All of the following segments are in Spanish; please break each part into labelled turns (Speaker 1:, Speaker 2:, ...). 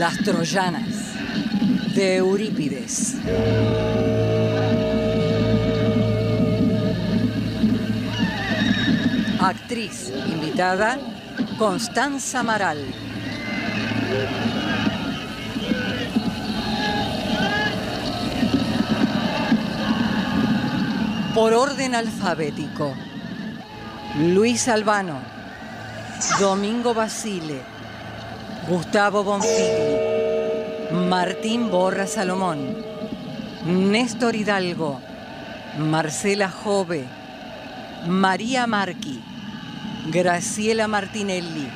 Speaker 1: Las Troyanas de Eurípides. Actriz invitada Constanza Maral. Por orden alfabético. Luis Albano, Domingo Basile, Gustavo Bonfigli, Martín Borra Salomón, Néstor Hidalgo, Marcela Jove, María Marqui, Graciela Martinelli,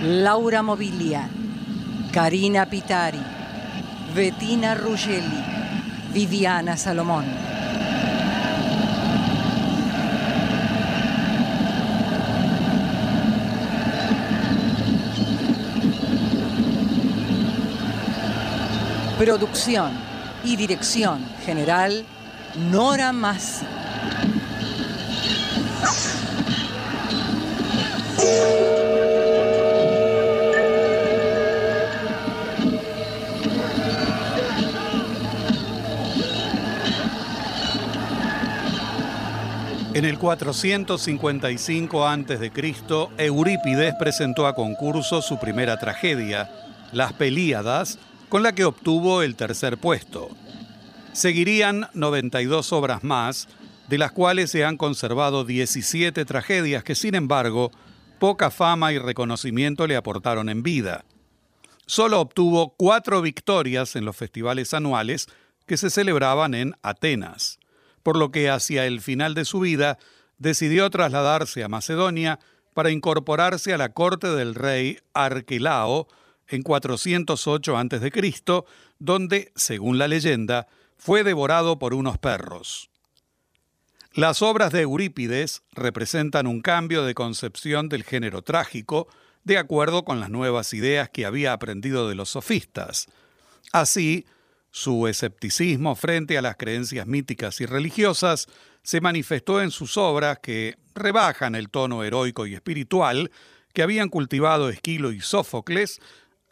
Speaker 1: Laura Mobilia, Karina Pitari, Bettina Ruggeli, Viviana Salomón. Producción y dirección general, Nora Massi.
Speaker 2: En el 455 a.C., Eurípides presentó a concurso su primera tragedia, Las Pelíadas, con la que obtuvo el tercer puesto. Seguirían 92 obras más, de las cuales se han conservado 17 tragedias que, sin embargo, poca fama y reconocimiento le aportaron en vida. Solo obtuvo cuatro victorias en los festivales anuales que se celebraban en Atenas, por lo que hacia el final de su vida decidió trasladarse a Macedonia para incorporarse a la corte del rey Arquelao, en 408 a.C., donde, según la leyenda, fue devorado por unos perros. Las obras de Eurípides representan un cambio de concepción del género trágico, de acuerdo con las nuevas ideas que había aprendido de los sofistas. Así, su escepticismo frente a las creencias míticas y religiosas se manifestó en sus obras que rebajan el tono heroico y espiritual que habían cultivado Esquilo y Sófocles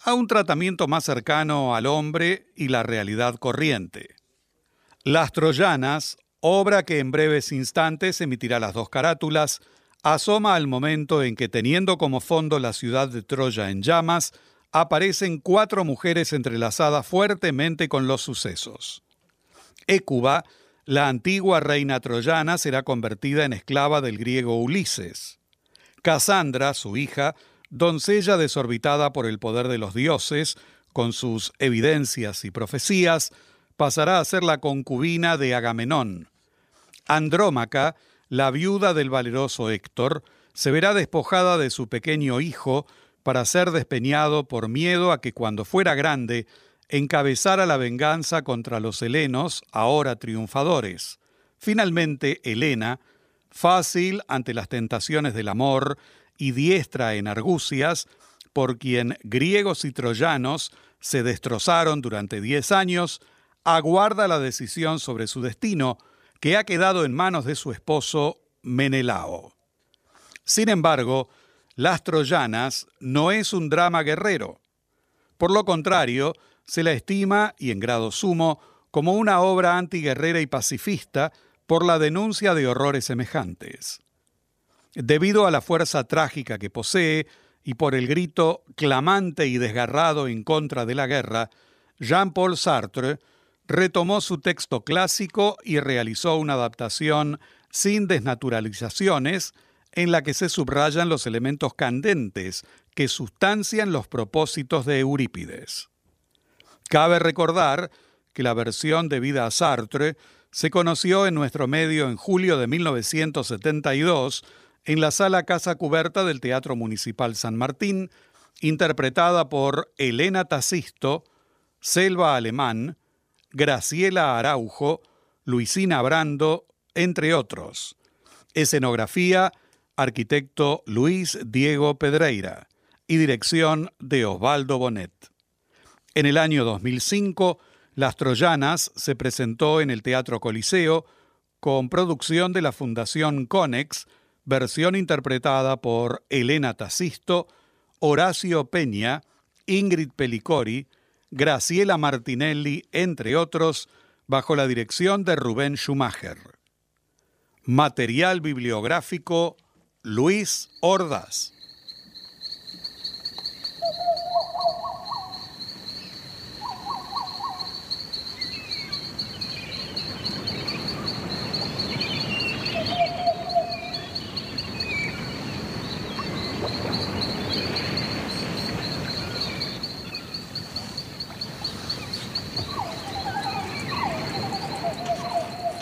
Speaker 2: a un tratamiento más cercano al hombre y la realidad corriente. Las Troyanas, obra que en breves instantes emitirá las dos carátulas, asoma al momento en que, teniendo como fondo la ciudad de Troya en llamas, aparecen cuatro mujeres entrelazadas fuertemente con los sucesos. Écuba, la antigua reina troyana, será convertida en esclava del griego Ulises. Casandra, su hija, doncella desorbitada por el poder de los dioses, con sus evidencias y profecías, pasará a ser la concubina de Agamenón. Andrómaca, la viuda del valeroso Héctor, se verá despojada de su pequeño hijo para ser despeñado por miedo a que cuando fuera grande encabezara la venganza contra los helenos, ahora triunfadores. Finalmente, Helena, fácil ante las tentaciones del amor y diestra en argucias, por quien griegos y troyanos se destrozaron durante diez años, aguarda la decisión sobre su destino, que ha quedado en manos de su esposo Menelao. Sin embargo, Las Troyanas no es un drama guerrero. Por lo contrario, se la estima, y en grado sumo, como una obra antiguerrera y pacifista por la denuncia de horrores semejantes. Debido a la fuerza trágica que posee y por el grito clamante y desgarrado en contra de la guerra, Jean-Paul Sartre retomó su texto clásico y realizó una adaptación sin desnaturalizaciones en la que se subrayan los elementos candentes que sustancian los propósitos de Eurípides. Cabe recordar que la versión debida a Sartre se conoció en nuestro medio en julio de 1972 en la sala Casa Cubierta del Teatro Municipal San Martín, interpretada por Elena Tacisto, Selva Alemán, Graciela Araujo, Luisina Brando, entre otros. Escenografía, arquitecto Luis Diego Pedreira y dirección de Osvaldo Bonet. En el año 2005, Las Troyanas se presentó en el Teatro Coliseo con producción de la Fundación Conex, versión interpretada por Elena Tacisto, Horacio Peña Ingrid Pellicori, Graciela Martinelli, entre otros, bajo la dirección de Rubén Schumacher. Material bibliográfico Luis Ordaz.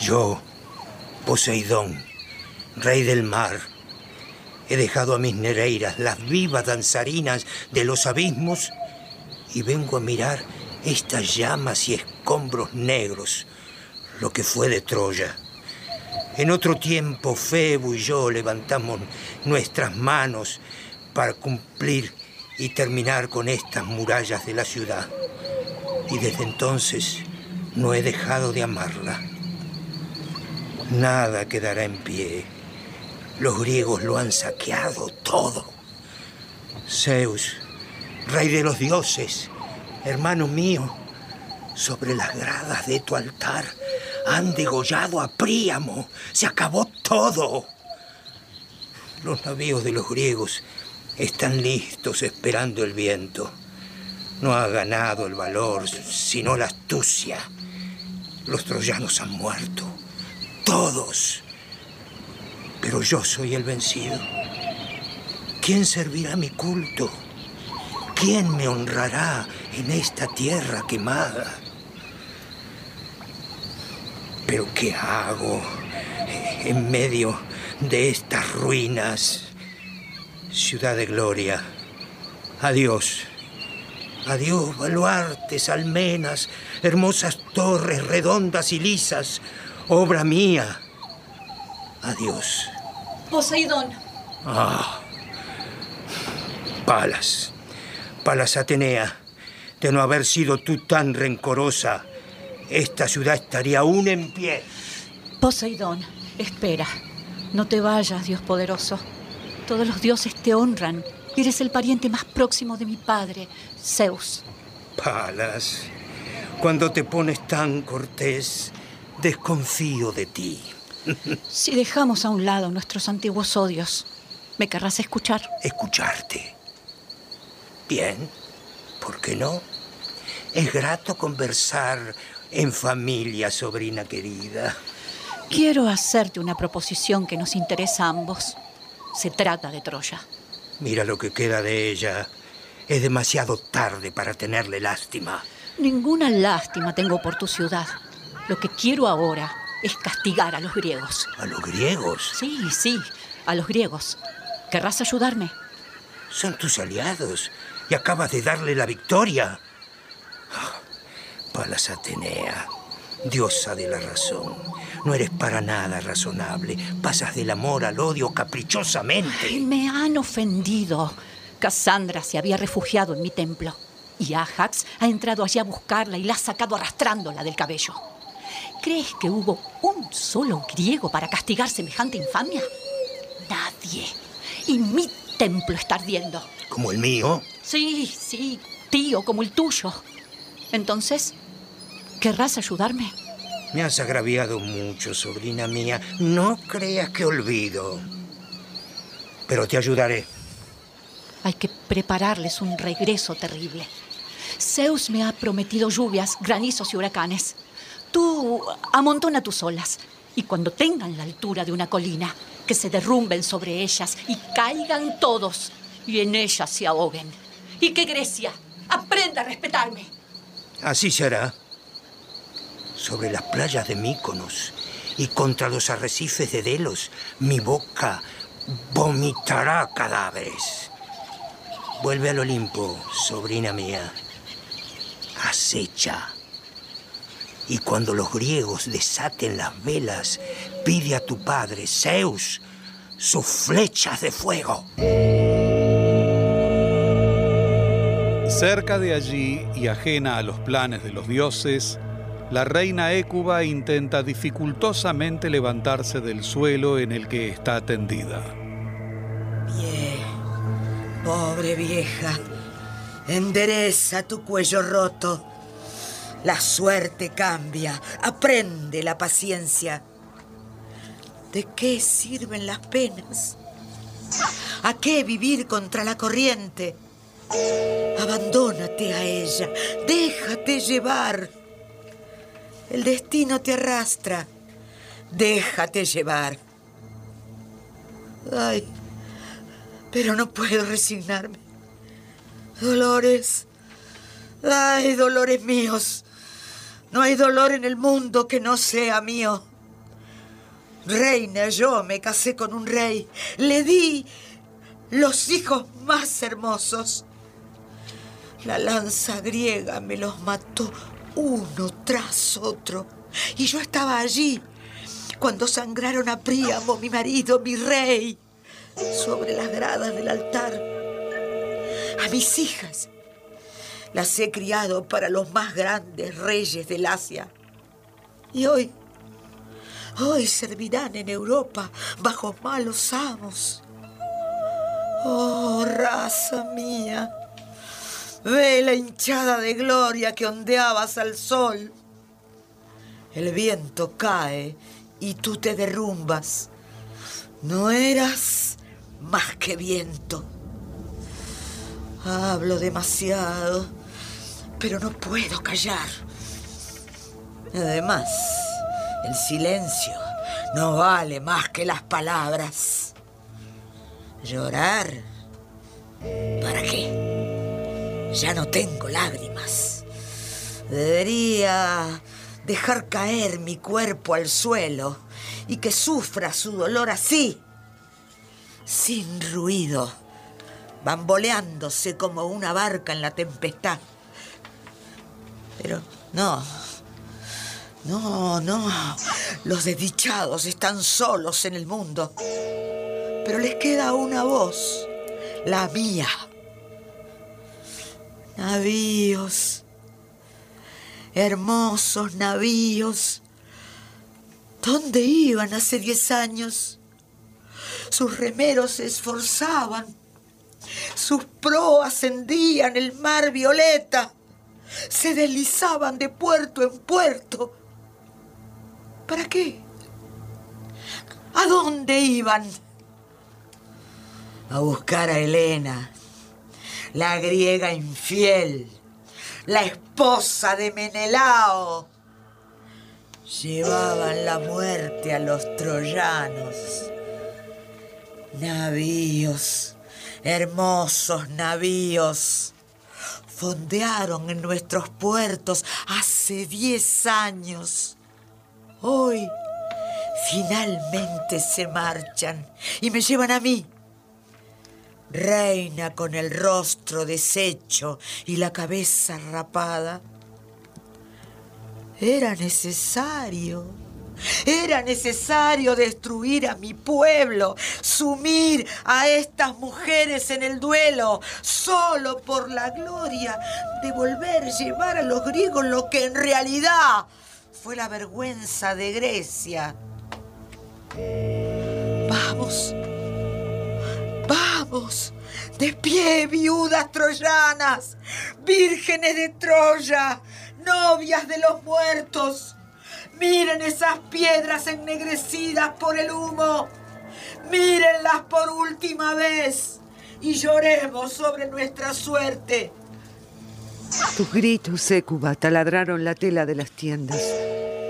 Speaker 3: Yo, Poseidón, rey del mar, he dejado a mis nereiras, las vivas danzarinas de los abismos, y vengo a mirar estas llamas y escombros negros, lo que fue de Troya. En otro tiempo, Febo y yo levantamos nuestras manos para cumplir y terminar con estas murallas de la ciudad. Y desde entonces no he dejado de amarla. Nada quedará en pie. Los griegos lo han saqueado todo. Zeus, rey de los dioses, hermano mío, sobre las gradas de tu altar han degollado a Príamo. Se acabó todo. Los navíos de los griegos están listos esperando el viento. No ha ganado el valor, sino la astucia. Los troyanos han muerto todos. Pero yo soy el vencido. ¿Quién servirá mi culto? ¿Quién me honrará en esta tierra quemada? Pero ¿qué hago en medio de estas ruinas? Ciudad de gloria. Adiós. Adiós, baluartes, almenas, hermosas torres redondas y lisas, obra mía. Adiós.
Speaker 4: Poseidón.
Speaker 3: Ah. Palas. Palas Atenea. De no haber sido tú tan rencorosa, esta ciudad estaría aún en pie.
Speaker 4: Poseidón, espera. No te vayas, Dios poderoso. Todos los dioses te honran. Eres el pariente más próximo de mi padre, Zeus.
Speaker 3: Palas, cuando te pones tan cortés, desconfío de ti.
Speaker 4: Si dejamos a un lado nuestros antiguos odios, ¿me querrás escuchar?
Speaker 3: Escucharte. Bien, ¿por qué no? Es grato conversar en familia, sobrina querida.
Speaker 4: Quiero hacerte una proposición que nos interesa a ambos. Se trata de Troya.
Speaker 3: Mira lo que queda de ella. Es demasiado tarde para tenerle lástima.
Speaker 4: Ninguna lástima tengo por tu ciudad. Lo que quiero ahora es castigar a los griegos.
Speaker 3: ¿A los griegos?
Speaker 4: Sí, sí, a los griegos. ¿Querrás ayudarme?
Speaker 3: Son tus aliados y acabas de darle la victoria. Ah, Palas Atenea, diosa de la razón. No eres para nada razonable. Pasas del amor al odio caprichosamente.
Speaker 4: Ay, me han ofendido. Cassandra se había refugiado en mi templo. Y Ajax ha entrado allí a buscarla y la ha sacado arrastrándola del cabello. ¿Crees que hubo un solo griego para castigar semejante infamia? Nadie. Y mi templo está ardiendo.
Speaker 3: ¿Como el mío?
Speaker 4: Sí, sí, tío, como el tuyo. Entonces, ¿querrás ayudarme?
Speaker 3: Me has agraviado mucho, sobrina mía. No creas que olvido. Pero te ayudaré.
Speaker 4: Hay que prepararles un regreso terrible. Zeus me ha prometido lluvias, granizos y huracanes. Tú amontona tus olas y cuando tengan la altura de una colina, que se derrumben sobre ellas y caigan todos y en ellas se ahoguen. Y que Grecia aprenda a respetarme.
Speaker 3: Así será. Sobre las playas de Míconos y contra los arrecifes de Delos, mi boca vomitará cadáveres. Vuelve al Olimpo, sobrina mía. Acecha. Y cuando los griegos desaten las velas, pide a tu padre, Zeus, sus flechas de fuego.
Speaker 2: Cerca de allí y ajena a los planes de los dioses, la reina Écuba intenta dificultosamente levantarse del suelo en el que está tendida.
Speaker 1: Bien, pobre vieja.
Speaker 5: Endereza tu cuello roto. La suerte cambia. Aprende la paciencia. ¿De qué sirven las penas? ¿A qué vivir contra la corriente? Abandónate a ella. Déjate llevar. El destino te arrastra. Déjate llevar. Ay, pero no puedo resignarme. Dolores. Ay, dolores míos. No hay dolor en el mundo que no sea mío. Reina, yo me casé con un rey. Le di los hijos más hermosos. La lanza griega me los mató uno tras otro. Y yo estaba allí cuando sangraron a Príamo, mi marido, mi rey, sobre las gradas del altar. A mis hijas las he criado para los más grandes reyes del Asia. Y hoy, hoy servirán en Europa bajo malos amos. Oh, raza mía, ve la hinchada de gloria que ondeabas al sol. El viento cae y tú te derrumbas. No eras más que viento. Hablo demasiado, pero no puedo callar. Además, el silencio no vale más que las palabras. Llorar. ¿Para qué? Ya no tengo lágrimas. Debería dejar caer mi cuerpo al suelo y que sufra su dolor así, sin ruido, bamboleándose como una barca en la tempestad. Pero no, no, no, los desdichados están solos en el mundo, pero les queda una voz, la mía. Navíos. Hermosos navíos. ¿Dónde iban hace diez años? Sus remeros se esforzaban, sus proas hendían el mar violeta, se deslizaban de puerto en puerto. ¿Para qué? ¿A dónde iban? A buscar a Helena, la griega infiel la esposa de Menelao. Llevaban la muerte a los troyanos. Navíos, hermosos navíos, fondearon en nuestros puertos hace diez años. Hoy finalmente se marchan y me llevan a mí reina con el rostro deshecho y la cabeza rapada. Era necesario, era necesario destruir a mi pueblo, sumir a estas mujeres en el duelo, solo por la gloria de volver a llevar a los griegos lo que en realidad fue la vergüenza de Grecia. Vamos, Vamos, de pie, viudas troyanas, vírgenes de Troya, novias de los muertos. Miren esas piedras ennegrecidas por el humo. Mírenlas por última vez y lloremos sobre nuestra suerte.
Speaker 6: Tus gritos, Écuba, taladraron la tela de las tiendas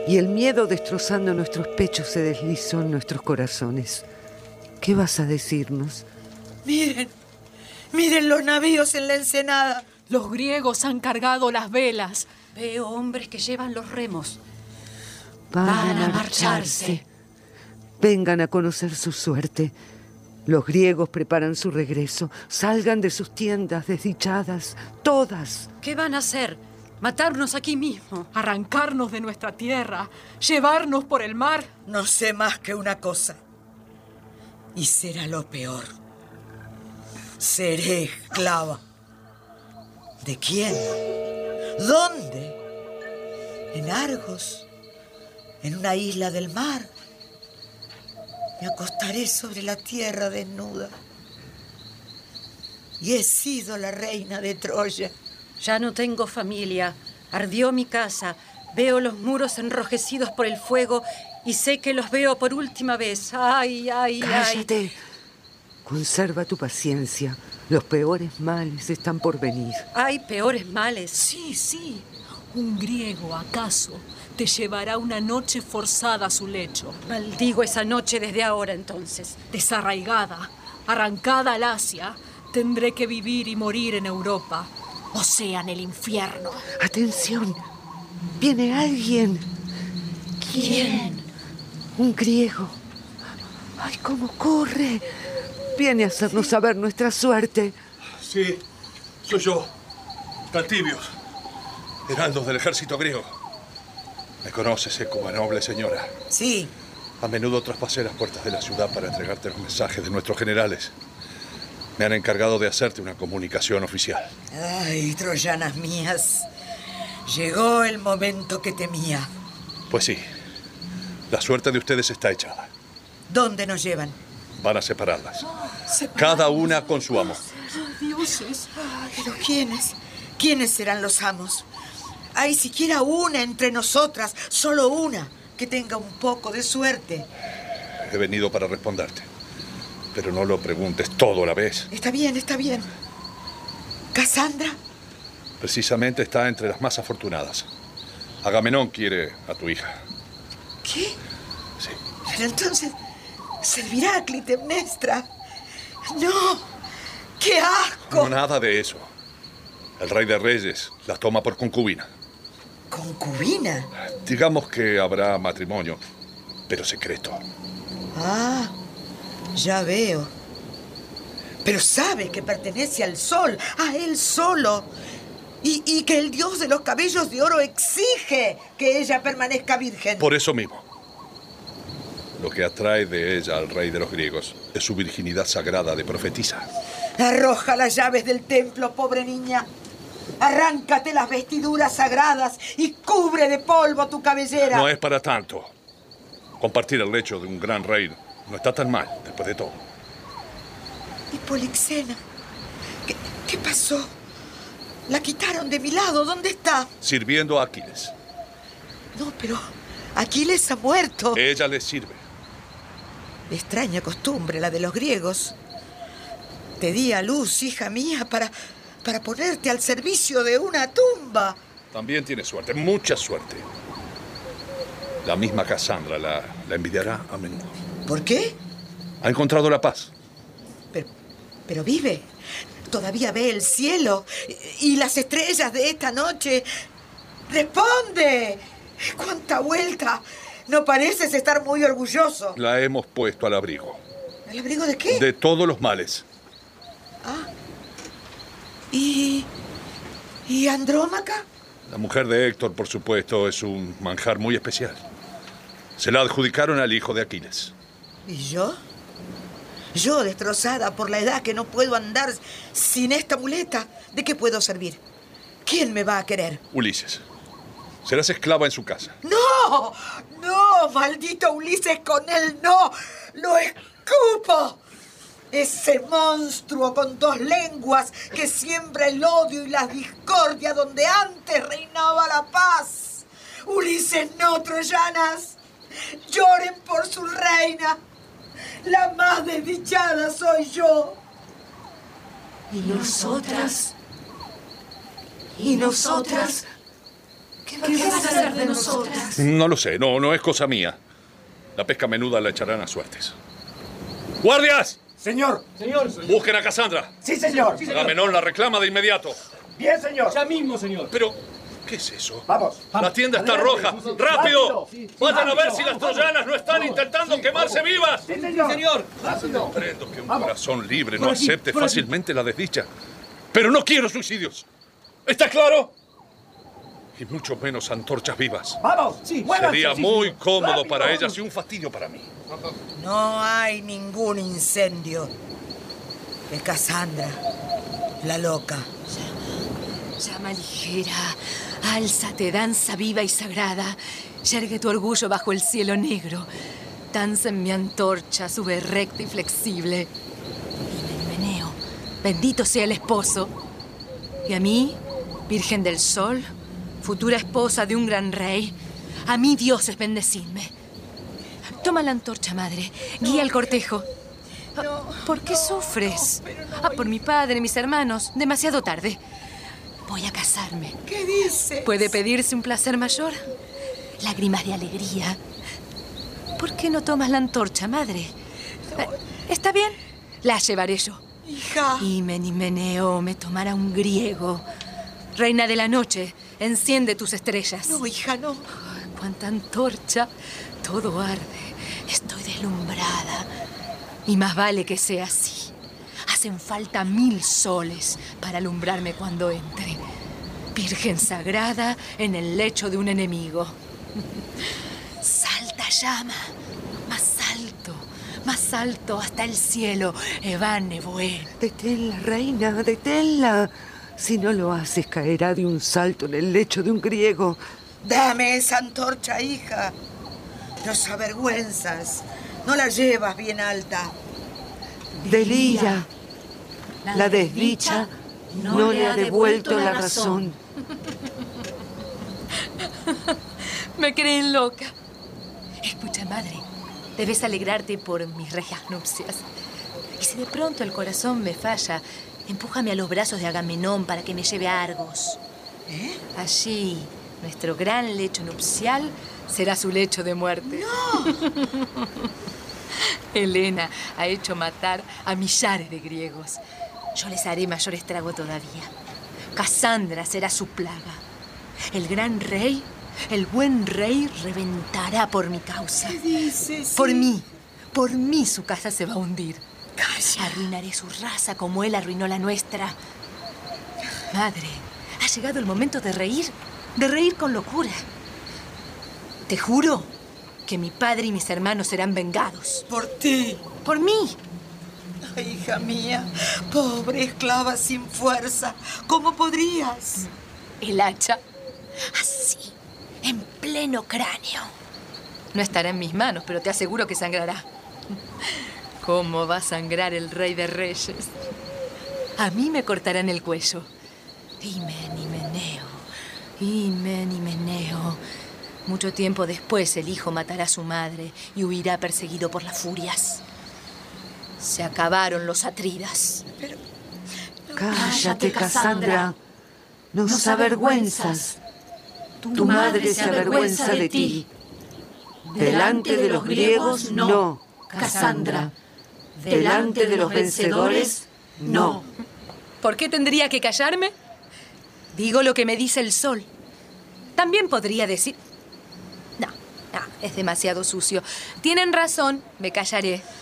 Speaker 6: y el miedo destrozando nuestros pechos se deslizó en nuestros corazones. ¿Qué vas a decirnos?
Speaker 5: Miren, miren los navíos en la ensenada.
Speaker 7: Los griegos han cargado las velas.
Speaker 8: Veo hombres que llevan los remos.
Speaker 6: Van, a marcharse. Vengan a conocer su suerte. Los griegos preparan su regreso. Salgan de sus tiendas desdichadas, todas.
Speaker 8: ¿Qué van a hacer? ¿Matarnos aquí mismo?
Speaker 7: Arrancarnos de nuestra tierra, llevarnos por el mar.
Speaker 5: No sé más que una cosa. Y será lo peor. Seré esclava. ¿De quién? ¿Dónde? ¿En Argos? ¿En una isla del mar? Me acostaré sobre la tierra desnuda. y he sido la reina de Troya.
Speaker 1: Ya no tengo familia. Ardió mi casa. Veo los muros enrojecidos por el fuego y sé que los veo por última vez. Ay, ay, ay.
Speaker 6: Cállate. Conserva tu paciencia. Los peores males están por venir.
Speaker 1: Hay peores males.
Speaker 7: Sí, sí. Un griego, acaso, te llevará una noche forzada a su lecho.
Speaker 1: Maldigo esa noche desde ahora entonces.
Speaker 7: Desarraigada, arrancada al Asia, tendré que vivir y morir en Europa, o sea, en el infierno.
Speaker 6: Atención. Viene alguien.
Speaker 7: ¿Quién?
Speaker 6: Un griego. ¡Ay, cómo corre! Viene a hacernos saber nuestra suerte.
Speaker 9: Sí, soy yo. Taltibios, heraldos del ejército griego. Me conoces, Ecuba, noble señora.
Speaker 5: Sí,
Speaker 9: A menudo traspasé las puertas de la ciudad para entregarte los mensajes de nuestros generales. Me han encargado de hacerte una comunicación oficial.
Speaker 5: ay, troyanas mías. Llegó el momento que temía.
Speaker 9: Pues sí, la suerte de ustedes está echada.
Speaker 5: ¿Dónde nos llevan?
Speaker 9: Van a separarlas. Cada una con su amo.
Speaker 7: Dioses.
Speaker 5: ¿Pero quiénes? ¿Quiénes serán los amos? Hay siquiera una entre nosotras, solo una, que tenga un poco de suerte.
Speaker 9: He venido para responderte. Pero no lo preguntes todo a la vez.
Speaker 5: Está bien, está bien. ¿Cassandra?
Speaker 9: Precisamente está entre las más afortunadas. Agamenón quiere a tu hija.
Speaker 5: ¿Qué?
Speaker 9: Sí.
Speaker 5: Pero entonces, ¿servirá a Clitemnestra? ¡No! ¡Qué asco!
Speaker 9: Nada de eso. El rey de reyes la toma por concubina.
Speaker 5: ¿Concubina?
Speaker 9: Digamos que habrá matrimonio, pero secreto.
Speaker 5: Ah, ya veo. Pero sabe que pertenece al sol, a él solo. Y, y que el dios de los cabellos de oro exige que ella permanezca virgen.
Speaker 9: Por eso mismo. Lo que atrae de ella al rey de los griegos es su virginidad sagrada de profetisa.
Speaker 5: Arroja las llaves del templo, pobre niña. Arráncate las vestiduras sagradas y cubre de polvo tu cabellera.
Speaker 9: No es para tanto. Compartir el lecho de un gran rey no está tan mal, después de todo.
Speaker 5: ¿Y Polixena? ¿Qué, qué pasó? La quitaron de mi lado. ¿Dónde está?
Speaker 9: Sirviendo a Aquiles.
Speaker 5: No, pero Aquiles ha muerto.
Speaker 9: Ella le sirve.
Speaker 5: Extraña costumbre la de los griegos. Te di a luz, hija mía, para, para ponerte al servicio de una tumba.
Speaker 9: También tiene suerte, mucha suerte. La misma Cassandra la, la envidiará a menudo.
Speaker 5: ¿Por qué?
Speaker 9: Ha encontrado la paz.
Speaker 5: Pero, pero vive. Todavía ve el cielo y las estrellas de esta noche. ¡Responde! ¡Cuánta vuelta! No pareces estar muy orgulloso.
Speaker 9: La hemos puesto al abrigo.
Speaker 5: ¿El abrigo de qué?
Speaker 9: De todos los males.
Speaker 5: ¿Y. ¿Y Andrómaca?
Speaker 9: La mujer de Héctor, por supuesto, es un manjar muy especial. Se la adjudicaron al hijo de Aquiles.
Speaker 5: ¿Y yo? Yo, destrozada por la edad que no puedo andar sin esta muleta, ¿de qué puedo servir? ¿Quién me va a querer?
Speaker 9: Ulises. Serás esclava en su casa.
Speaker 5: ¡No! ¡No! ¡Maldito Ulises con él! ¡No! ¡Lo escupo! Ese monstruo con dos lenguas que siembra el odio y la discordia donde antes reinaba la paz. Ulises no, troyanas. Lloren por su reina. La más desdichada soy yo.
Speaker 4: ¿Y nosotras? ¿Y nosotras? ¿Qué vas a hacer de nosotras?
Speaker 9: No lo sé, no, no es cosa mía. La pesca menuda la echarán a suertes. ¡Guardias!
Speaker 10: Señor, señor.
Speaker 9: Busquen a Cassandra.
Speaker 10: Sí, señor.
Speaker 9: Agamenón la reclama de inmediato.
Speaker 10: Bien, señor.
Speaker 8: Ya mismo, señor.
Speaker 9: Pero, ¿qué es eso?
Speaker 10: Vamos.
Speaker 9: La tienda está roja. ¡Rápido! Vayan a ver si las troyanas no están intentando quemarse vivas.
Speaker 10: Sí, señor.
Speaker 8: Señor.
Speaker 9: Comprendo que un corazón libre no acepte fácilmente la desdicha. Pero no quiero suicidios. ¿Está claro? Y mucho menos antorchas vivas.
Speaker 10: Vamos. Sí,
Speaker 9: Sería
Speaker 10: sí,
Speaker 9: muy
Speaker 10: señor.
Speaker 9: cómodo
Speaker 10: Rápido.
Speaker 9: para ellas y un fastidio para mí.
Speaker 5: No hay ningún incendio. Es Cassandra, la loca.
Speaker 4: Llama ligera, álzate, danza viva y sagrada. Yergue tu orgullo bajo el cielo negro. Danza en mi antorcha, sube recta y flexible. Y me meneo,
Speaker 1: Bendito sea el esposo. Y a mí, Virgen del Sol, futura esposa de un gran rey, a mí dioses bendecidme. Toma la antorcha, madre. Guía el cortejo. ¿Por qué sufres? Ah, por mi padre, mis hermanos. Demasiado tarde. Voy a casarme.
Speaker 5: ¿Qué dices?
Speaker 1: ¿Puede pedirse un placer mayor? Lágrimas de alegría. ¿Por qué no tomas la antorcha, madre? Eh, Está bien, la llevaré yo.
Speaker 5: Hija.
Speaker 1: Y Menimeneo me tomará un griego. Reina de la noche, enciende tus estrellas.
Speaker 5: No, hija, no.
Speaker 1: Cuánta antorcha, todo arde. Estoy deslumbrada. Y más vale que sea así. Hacen falta mil soles para alumbrarme cuando entre. Virgen sagrada en el lecho de un enemigo. Salta llama, más alto, más alto hasta el cielo. Evane Boé.
Speaker 6: Deténla, reina, deténla. Si no lo haces, caerá de un salto en el lecho de un griego.
Speaker 5: Dame esa antorcha, hija. Nos avergüenzas. No la llevas bien alta.
Speaker 6: Delira. La desdicha no le ha devuelto la razón.
Speaker 1: Me creen loca. Escucha, madre, debes alegrarte por mis regias nupcias. Y si de pronto el corazón me falla, empújame a los brazos de Agamenón para que me lleve a Argos.
Speaker 5: ¿Eh?
Speaker 1: Allí, nuestro gran lecho nupcial será su lecho de muerte. ¡No! Helena ha hecho matar a millares de griegos. Yo les haré mayor estrago todavía. Casandra será su plaga. El gran rey, el buen rey, reventará por mi causa.
Speaker 5: ¿Qué dices?
Speaker 1: Por mí, por mí su casa se va a hundir.
Speaker 5: Calla.
Speaker 1: Arruinaré su raza como él arruinó la nuestra. Madre, ha llegado el momento de reír, de reír con locura. Te juro que mi padre y mis hermanos serán vengados.
Speaker 5: Por ti.
Speaker 1: Por mí.
Speaker 5: Ay, hija mía, pobre esclava sin fuerza. ¿Cómo podrías?
Speaker 1: El hacha, así, en pleno cráneo. No estará en mis manos, pero te aseguro que sangrará. ¿Cómo va a sangrar el rey de reyes? A mí me cortarán el cuello. Imen y meneo, Imen y meneo. Mucho tiempo después el hijo matará a su madre y huirá perseguido por las furias. Se acabaron los atridas.
Speaker 6: Cállate, Cassandra. Nos avergüenzas. Tu madre se avergüenza de ti. Delante de los griegos, no, Cassandra. Delante de los vencedores, no.
Speaker 1: ¿Por qué tendría que callarme? Digo lo que me dice el sol. También podría decir... No, es demasiado sucio. Tienen razón, me callaré.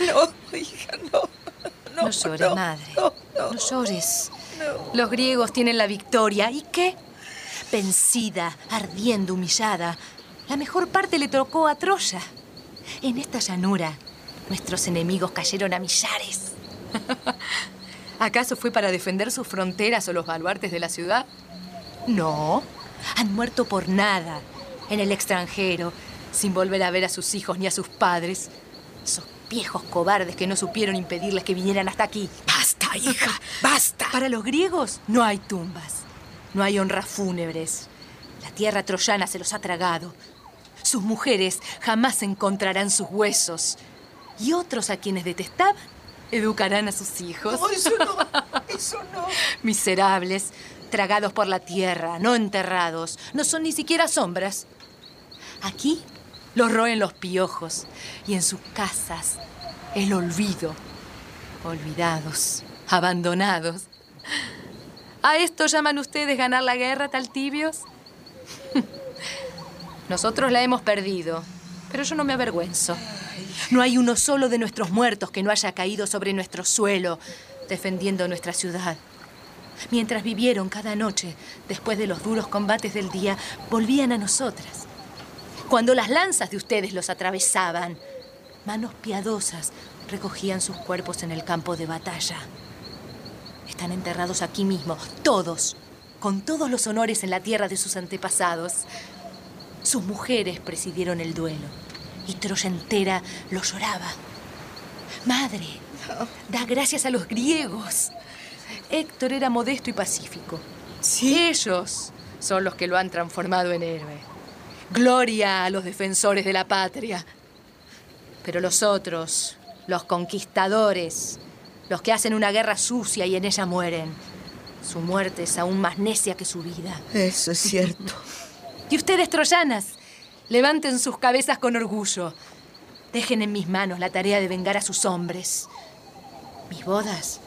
Speaker 5: No, hija, no. No,
Speaker 1: No llores,
Speaker 5: no,
Speaker 1: madre.
Speaker 5: No, no,
Speaker 1: llores. Los griegos tienen la victoria. ¿Y qué? Vencida, ardiendo, humillada. La mejor parte le tocó a Troya. En esta llanura, nuestros enemigos cayeron a millares. ¿Acaso fue para defender sus fronteras o los baluartes de la ciudad? No, han muerto por nada, en el extranjero, sin volver a ver a sus hijos ni a sus padres. Esos viejos cobardes que no supieron impedirles que vinieran hasta aquí.
Speaker 5: Basta, hija, basta.
Speaker 1: Para los griegos no hay tumbas, no hay honras fúnebres. La tierra troyana se los ha tragado. Sus mujeres jamás encontrarán sus huesos. Y otros a quienes detestaban educarán a sus hijos.
Speaker 5: No, eso no, eso no.
Speaker 1: Miserables, tragados por la tierra, no enterrados, no son ni siquiera sombras. Aquí los roen los piojos y en sus casas el olvido. Olvidados, abandonados. ¿A esto llaman ustedes ganar la guerra, tal tibios? Nosotros la hemos perdido, pero yo no me avergüenzo. No hay uno solo de nuestros muertos que no haya caído sobre nuestro suelo defendiendo nuestra ciudad. Mientras vivieron cada noche, después de los duros combates del día, volvían a nosotras. Cuando las lanzas de ustedes los atravesaban, manos piadosas recogían sus cuerpos en el campo de batalla. Están enterrados aquí mismo, todos, con todos los honores en la tierra de sus antepasados. Sus mujeres presidieron el duelo y Troya entera lo lloraba. Madre, Da gracias a los griegos. Héctor era modesto y pacífico. Ellos son los que lo han transformado en héroe. Gloria a los defensores de la patria. Pero los otros, los conquistadores, los que hacen una guerra sucia y en ella mueren, su muerte es aún más necia que su vida.
Speaker 5: Eso es cierto.
Speaker 1: Y ustedes, troyanas, levanten sus cabezas con orgullo. Dejen en mis manos la tarea de vengar a sus hombres. Mis bodas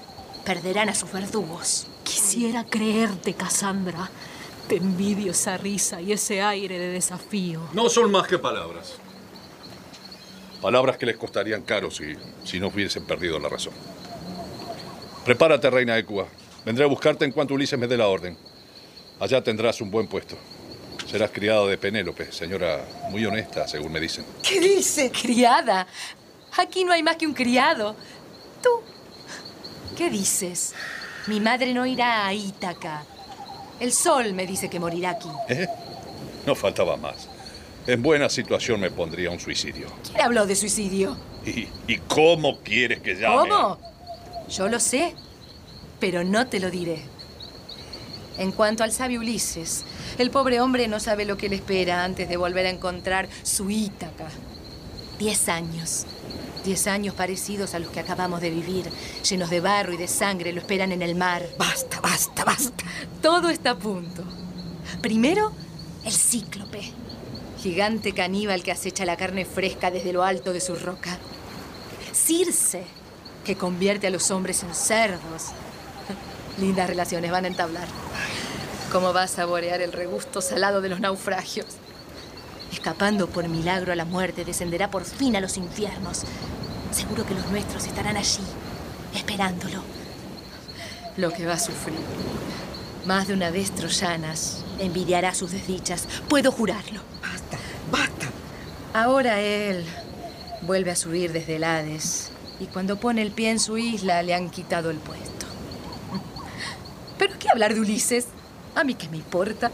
Speaker 1: perderán a sus verdugos.
Speaker 7: Quisiera creerte, Cassandra. Te envidio esa risa y ese aire de desafío.
Speaker 9: No son más que palabras. Palabras que les costarían caro si, si no hubiesen perdido la razón. Prepárate, reina de Cuba. Vendré a buscarte en cuanto Ulises me dé la orden. Allá tendrás un buen puesto. Serás criado de Penélope, señora muy honesta, según me dicen.
Speaker 5: ¿Qué dice?
Speaker 1: Criada. Aquí no hay más que un criado. Tú. ¿Qué dices? Mi madre no irá a Ítaca. El sol me dice que morirá aquí.
Speaker 9: ¿Eh? No faltaba más. En buena situación me pondría un suicidio.
Speaker 1: ¿Quién habló de suicidio?
Speaker 9: ¿Y, y cómo quieres que llame?
Speaker 1: ¿Cómo? Yo lo sé, pero no te lo diré. En cuanto al sabio Ulises, el pobre hombre no sabe lo que le espera antes de volver a encontrar su Ítaca. Diez años. Diez años parecidos a los que acabamos de vivir, llenos de barro y de sangre, lo esperan en el mar.
Speaker 5: Basta, basta, basta.
Speaker 1: Todo está a punto. Primero, el cíclope. Gigante caníbal que acecha la carne fresca desde lo alto de su roca. Circe, que convierte a los hombres en cerdos. Lindas relaciones van a entablar. ¿Cómo va a saborear el regusto salado de los naufragios? Escapando por milagro a la muerte, descenderá por fin a los infiernos. Seguro que los nuestros estarán allí, esperándolo. Lo que va a sufrir. Más de una vez troyanas envidiará sus desdichas, puedo jurarlo.
Speaker 5: Basta, basta.
Speaker 1: Ahora él vuelve a subir desde el Hades y cuando pone el pie en su isla le han quitado el puesto. ¿Pero qué hablar de Ulises? ¿A mí qué me importa?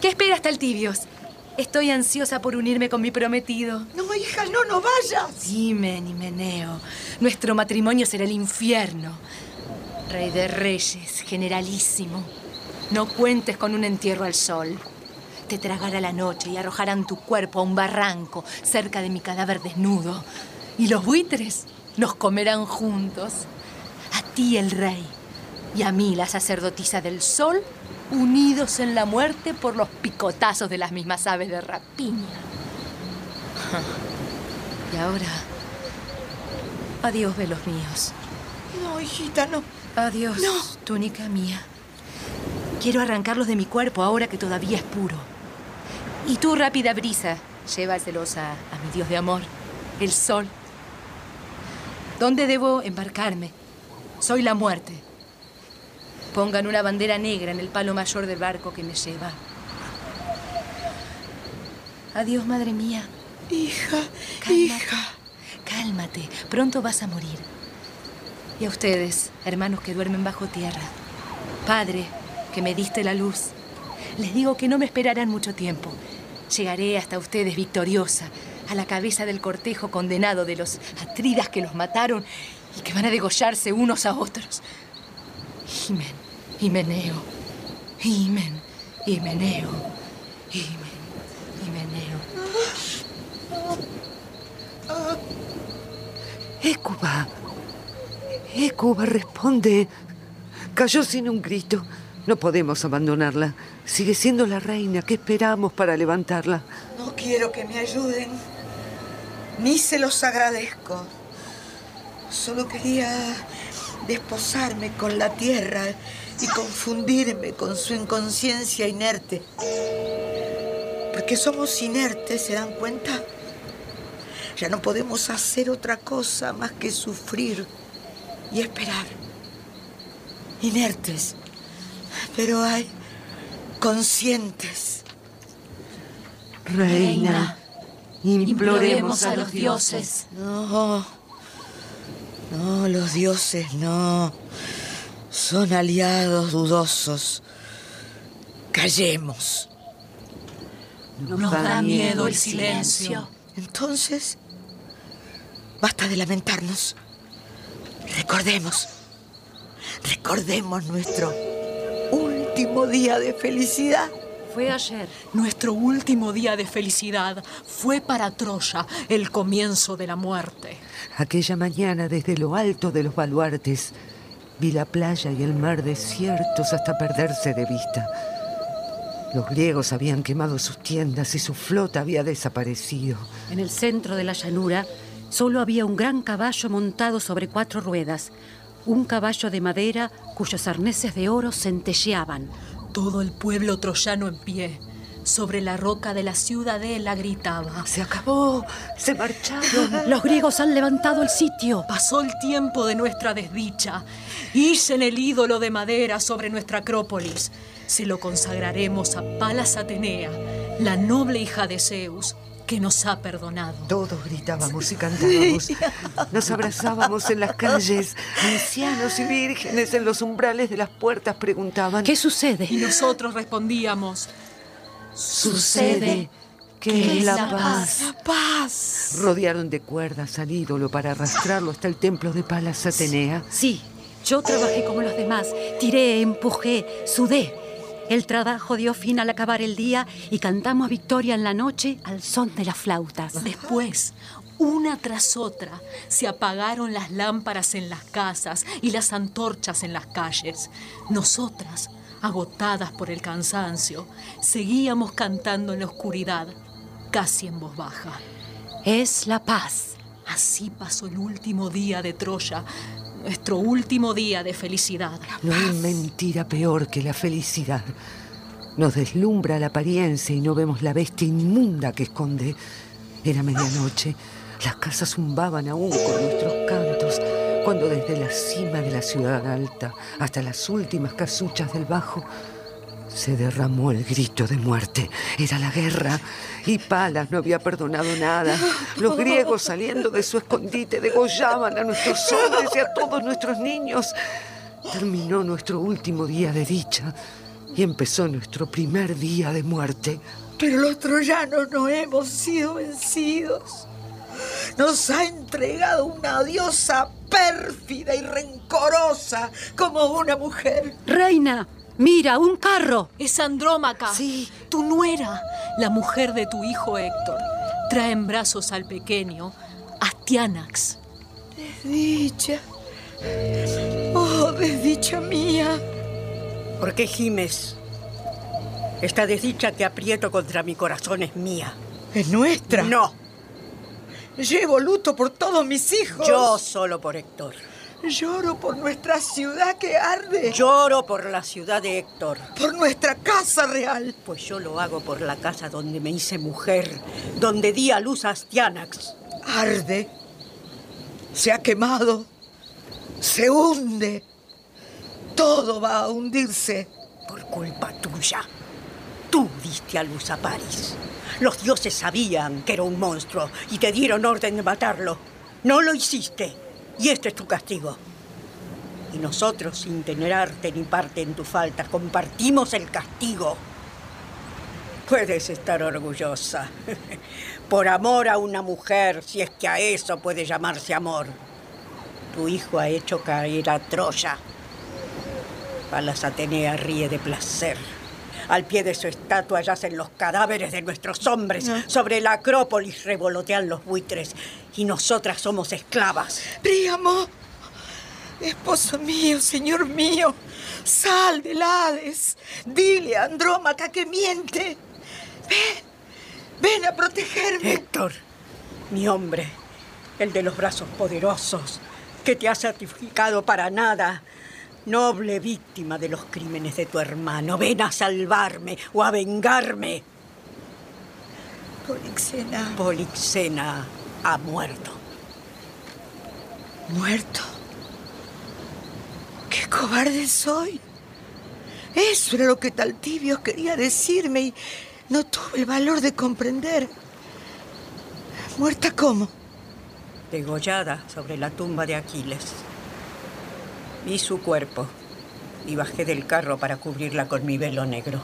Speaker 1: ¿Qué espera hasta el tibios? Estoy ansiosa por unirme con mi prometido.
Speaker 5: No, hija, no, no vayas.
Speaker 1: Dime, Meneo. Nuestro matrimonio será el infierno. Rey de reyes, generalísimo. No cuentes con un entierro al sol. Te tragará la noche y arrojarán tu cuerpo a un barranco cerca de mi cadáver desnudo. Y los buitres nos comerán juntos. A ti el rey y a mí la sacerdotisa del sol, unidos en la muerte por los picotazos de las mismas aves de rapiña. Y ahora, adiós velos míos.
Speaker 5: No, hijita, no.
Speaker 1: Adiós,
Speaker 5: No.
Speaker 1: túnica mía. Quiero arrancarlos de mi cuerpo ahora que todavía es puro. Y tú, rápida brisa, llévaselos a, a mi Dios de amor, el sol. ¿Dónde debo embarcarme? Soy la muerte. Pongan una bandera negra en el palo mayor del barco que me lleva. Adiós, madre mía.
Speaker 5: Hija,
Speaker 1: Cálmate.
Speaker 5: hija.
Speaker 1: Cálmate, pronto vas a morir. Y a ustedes, hermanos que duermen bajo tierra. Padre, que me diste la luz. Les digo que no me esperarán mucho tiempo. Llegaré hasta ustedes victoriosa, a la cabeza del cortejo condenado de los atridas que los mataron y que van a degollarse unos a otros. Himen, Himeneo, Himen, Himeneo, Himen, Himeneo.
Speaker 6: Écuba. Écuba, responde. Cayó sin un grito. No podemos abandonarla. Sigue siendo la reina. ¿Qué esperamos para levantarla?
Speaker 5: No quiero que me ayuden. Ni se los agradezco. Solo quería desposarme con la tierra y confundirme con su inconsciencia inerte. Porque somos inertes, ¿se dan cuenta? Ya no podemos hacer otra cosa más que sufrir y esperar. Inertes. Pero hay conscientes.
Speaker 6: Reina, imploremos
Speaker 1: a los dioses.
Speaker 5: No, no, los dioses no. Son aliados dudosos. Callemos.
Speaker 6: Nos da miedo el
Speaker 1: silencio.
Speaker 5: Entonces, basta de lamentarnos. Recordemos, recordemos nuestro último día de felicidad.
Speaker 7: Fue ayer. Nuestro último día de felicidad fue para Troya el comienzo de la muerte.
Speaker 6: Aquella mañana, desde lo alto de los baluartes, vi la playa y el mar desiertos hasta perderse de vista. Los griegos habían quemado sus tiendas y su flota había desaparecido.
Speaker 8: En el centro de la llanura solo había un gran caballo montado sobre cuatro ruedas, un caballo de madera cuyos arneses de oro centelleaban.
Speaker 7: Todo el pueblo troyano en pie. Sobre la roca de la ciudadela gritaba.
Speaker 6: Se acabó, se marcharon.
Speaker 8: Los griegos han levantado el sitio.
Speaker 7: Pasó el tiempo de nuestra desdicha. Hicen el ídolo de madera sobre nuestra acrópolis. Se lo consagraremos a Palas Atenea, la noble hija de Zeus, que nos ha perdonado.
Speaker 6: Todos gritábamos y cantábamos. Nos abrazábamos en las calles. Ancianos y vírgenes en los umbrales de las puertas preguntaban.
Speaker 8: ¿Qué sucede?
Speaker 7: Y nosotros respondíamos.
Speaker 6: Sucede que es la paz.
Speaker 5: La paz.
Speaker 6: Rodearon de cuerdas al ídolo para arrastrarlo hasta el templo de Palas Atenea.
Speaker 8: Sí, yo trabajé como los demás. Tiré, empujé, sudé. El trabajo dio fin al acabar el día y cantamos victoria en la noche al son de las flautas.
Speaker 7: Después, una tras otra, se apagaron las lámparas en las casas y las antorchas en las calles. Nosotras, agotadas por el cansancio, seguíamos cantando en la oscuridad, casi en voz baja.
Speaker 8: Es la paz.
Speaker 7: Así pasó el último día de Troya, nuestro último día de felicidad.
Speaker 6: No hay mentira peor que la felicidad. Nos deslumbra la apariencia y no vemos la bestia inmunda que esconde. Era medianoche. Las casas zumbaban aún con nuestros cantos, cuando desde la cima de la ciudad alta hasta las últimas casuchas del bajo se derramó el grito de muerte. Era la guerra y Palas no había perdonado nada. Los griegos saliendo de su escondite degollaban a nuestros hombres y a todos nuestros niños. Terminó nuestro último día de dicha y empezó nuestro primer día de muerte.
Speaker 5: Pero los troyanos no hemos sido vencidos. Nos ha entregado una diosa pérfida y rencorosa como una mujer.
Speaker 8: Reina, mira, un carro.
Speaker 7: Es Andrómaca.
Speaker 6: Sí.
Speaker 7: Tu nuera, la mujer de tu hijo Héctor. Trae en brazos al pequeño, Astianax.
Speaker 5: Desdicha. Oh, desdicha mía.
Speaker 11: ¿Por qué gimes? Esta desdicha que aprieto contra mi corazón es mía.
Speaker 5: ¿Es nuestra?
Speaker 11: No,
Speaker 5: Llevo luto por todos mis hijos.
Speaker 11: yo solo por Héctor.
Speaker 5: Lloro por nuestra ciudad que arde.
Speaker 11: Lloro por la ciudad de Héctor.
Speaker 5: Por nuestra casa real.
Speaker 11: Pues yo lo hago por la casa donde me hice mujer, donde di a luz a Astianax.
Speaker 5: Arde. Se ha quemado. Se hunde. Todo va a hundirse.
Speaker 11: Por culpa tuya. Tú diste a luz a Paris. Los dioses sabían que era un monstruo y te dieron orden de matarlo. No lo hiciste. Y este es tu castigo. Y nosotros, sin tener arte ni parte en tu falta, compartimos el castigo. Puedes estar orgullosa. Por amor a una mujer, si es que a eso puede llamarse amor. Tu hijo ha hecho caer a Troya. Palas Atenea ríe de placer. Al pie de su estatua yacen los cadáveres de nuestros hombres. Sobre la Acrópolis revolotean los buitres. Y nosotras somos esclavas.
Speaker 5: Príamo. Esposo mío, señor mío. Sal del Hades. Dile a Andrómaca que miente. Ven. Ven a protegerme.
Speaker 11: Héctor, mi hombre, el de los brazos poderosos, que te ha sacrificado para nada. Noble víctima de los crímenes de tu hermano, ven a salvarme o a vengarme.
Speaker 5: Polixena.
Speaker 11: Polixena ha muerto.
Speaker 5: ¿Muerto? ¡Qué cobarde soy! Eso era lo que Taltibios quería decirme y no tuve el valor de comprender. ¿Muerta cómo?
Speaker 11: Degollada sobre la tumba de Aquiles. Vi su cuerpo y bajé del carro para cubrirla con mi velo negro.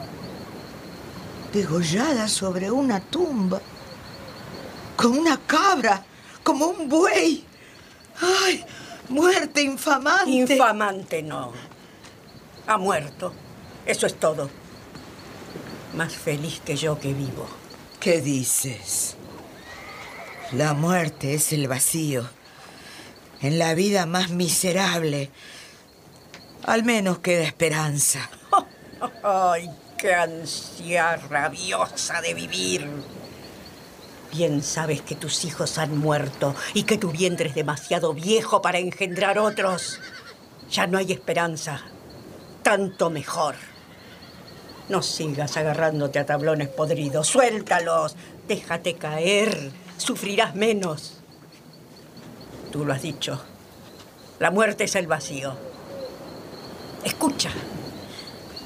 Speaker 5: Degollada sobre una tumba. Como una cabra, como un buey. ¡Ay! Muerte infamante.
Speaker 11: Infamante no. Ha muerto. Eso es todo. Más feliz que yo que vivo.
Speaker 5: ¿Qué dices? La muerte es el vacío. En la vida más miserable. Al menos queda esperanza.
Speaker 11: Ay, qué ansia rabiosa de vivir. Bien sabes que tus hijos han muerto y que tu vientre es demasiado viejo para engendrar otros. Ya no hay esperanza. Tanto mejor. No sigas agarrándote a tablones podridos. Suéltalos. Déjate caer. Sufrirás menos. Tú lo has dicho. La muerte es el vacío. Escucha.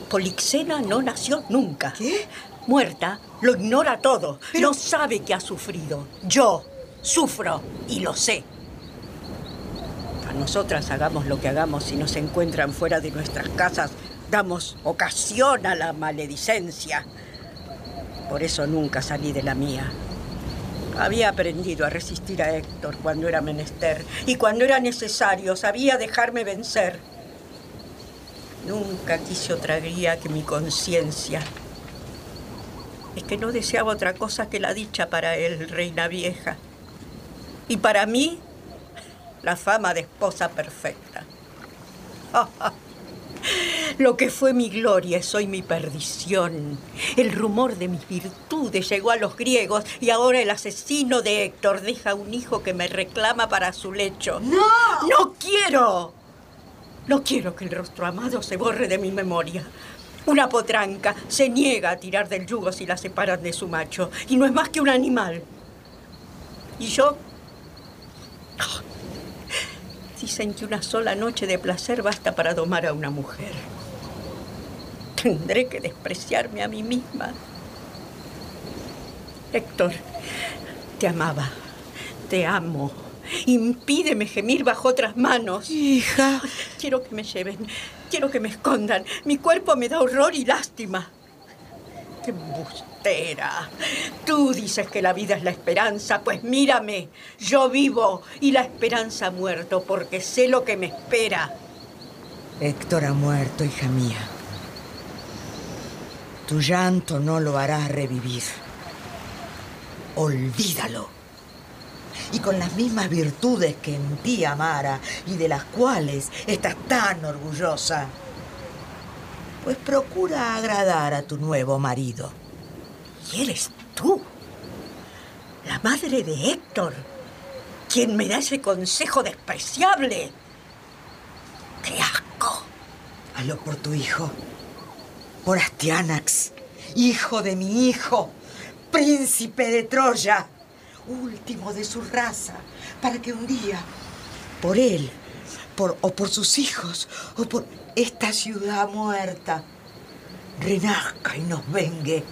Speaker 11: Polixena no nació nunca.
Speaker 5: ¿Qué?
Speaker 11: Muerta, lo ignora todo. No sabe que ha sufrido. Yo sufro y lo sé. A nosotras hagamos lo que hagamos si nos encuentran fuera de nuestras casas, damos ocasión a la maledicencia. Por eso nunca salí de la mía. Había aprendido a resistir a Héctor cuando era menester y cuando era necesario sabía dejarme vencer. Nunca quise otra guía que mi conciencia. Es que no deseaba otra cosa que la dicha para él, reina vieja. Y para mí, la fama de esposa perfecta. Lo que fue mi gloria es hoy mi perdición. El rumor de mis virtudes llegó a los griegos y ahora el asesino de Héctor deja un hijo que me reclama para su lecho.
Speaker 5: ¡No!
Speaker 11: ¡No quiero! No quiero que el rostro amado se borre de mi memoria. Una potranca se niega a tirar del yugo si la separan de su macho y no es más que un animal. ¿Y yo? Dicen que una sola noche de placer basta para domar a una mujer. Tendré que despreciarme a mí misma. Héctor, te amaba, te amo. Impídeme gemir bajo otras manos.
Speaker 5: Hija.
Speaker 11: Quiero que me lleven, quiero que me escondan. Mi cuerpo me da horror y lástima. ¡Qué embustera! Tú dices que la vida es la esperanza, pues mírame, yo vivo y la esperanza ha muerto porque sé lo que me espera.
Speaker 5: Héctor ha muerto, hija mía. Tu llanto no lo hará revivir. Olvídalo. Y con las mismas virtudes que en ti amara y de las cuales estás tan orgullosa, pues procura agradar a tu nuevo marido.
Speaker 11: Y eres tú, la madre de Héctor, quien me da ese consejo despreciable. ¡Qué asco!
Speaker 5: Hazlo por tu hijo, por Astianax, hijo de mi hijo, príncipe de Troya, último de su raza, para que un día, por él, por, o por sus hijos, o por esta ciudad muerta, renazca y nos vengue.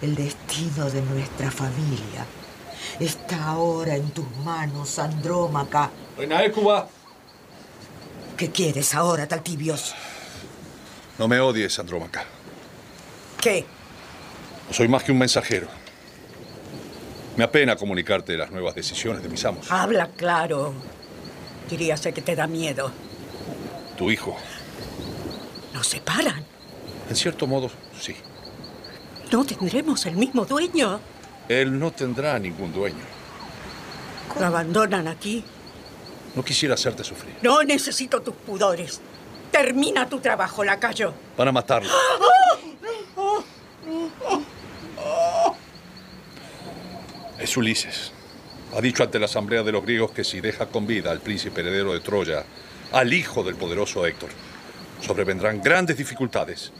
Speaker 5: El destino de nuestra familia está ahora en tus manos, Andrómaca.
Speaker 9: Reina Écuba.
Speaker 5: ¿Qué quieres ahora, Taltibios?
Speaker 9: No me odies, Andrómaca.
Speaker 11: ¿Qué?
Speaker 9: No soy más que un mensajero. Me apena comunicarte las nuevas decisiones de mis amos.
Speaker 11: Habla claro. Diría ser que te da miedo.
Speaker 9: Tu hijo.
Speaker 11: ¿Nos separan?
Speaker 9: En cierto modo, sí.
Speaker 11: ¿No tendremos el mismo dueño?
Speaker 9: Él no tendrá ningún dueño.
Speaker 11: ¿Lo abandonan aquí?
Speaker 9: No quisiera hacerte sufrir.
Speaker 11: No necesito tus pudores. Termina tu trabajo, lacayo.
Speaker 9: Van a matarlo. Es Ulises. Ha dicho ante la asamblea de los griegos que si deja con vida al príncipe heredero de Troya, al hijo del poderoso Héctor, sobrevendrán grandes dificultades.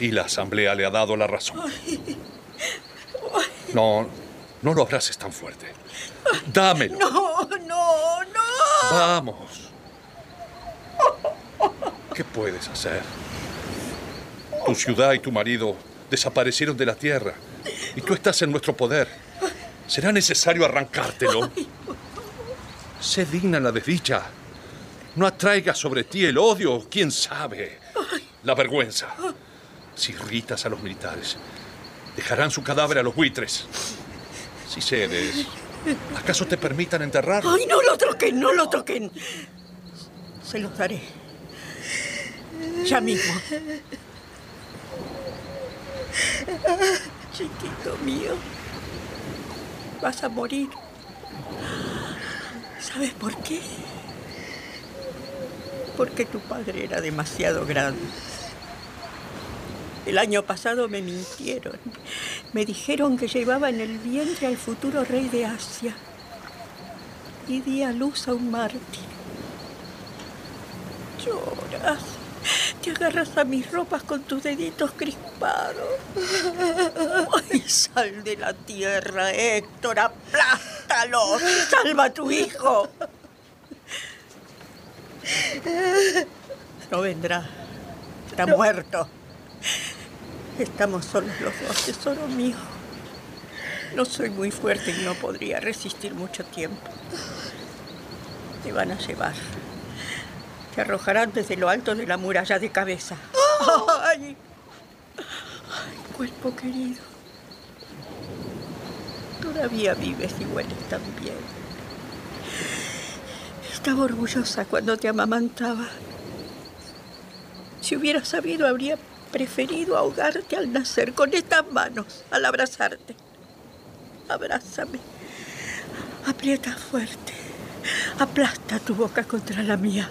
Speaker 9: Y la asamblea le ha dado la razón. No, no lo abraces tan fuerte. Dámelo.
Speaker 11: No, no, no.
Speaker 9: Vamos. ¿Qué puedes hacer? Tu ciudad y tu marido desaparecieron de la tierra y tú estás en nuestro poder. Será necesario arrancártelo. Sé digna la desdicha. No atraiga sobre ti el odio, quién sabe, la vergüenza. Si irritas a los militares, dejarán su cadáver a los buitres. Si cedes, ¿Acaso te permitan enterrarlo?
Speaker 11: ¡Ay, no lo toquen, no lo toquen! Se los daré. Ya mismo. Chiquito mío, vas a morir. ¿Sabes por qué? Porque tu padre era demasiado grande. El año pasado me mintieron. Me dijeron que llevaba en el vientre al futuro rey de Asia. Y di a luz a un mártir. Lloras. Te agarras a mis ropas con tus deditos crispados. ¡Ay, sal de la tierra, Héctor! ¡Aplástalo! ¡Salva a tu hijo! No vendrá. Está muerto. Estamos solos los dos, tesoro mío. No soy muy fuerte y no podría resistir mucho tiempo. Te van a llevar. Arrojarán desde lo alto de la muralla de cabeza. ¡Ay! ¡Ay, cuerpo querido! Todavía vives y hueles tan bien. Estaba orgullosa cuando te amamantaba. Si hubiera sabido, habría preferido ahogarte al nacer con estas manos, al abrazarte. Abrázame. Aprieta fuerte. Aplasta tu boca contra la mía.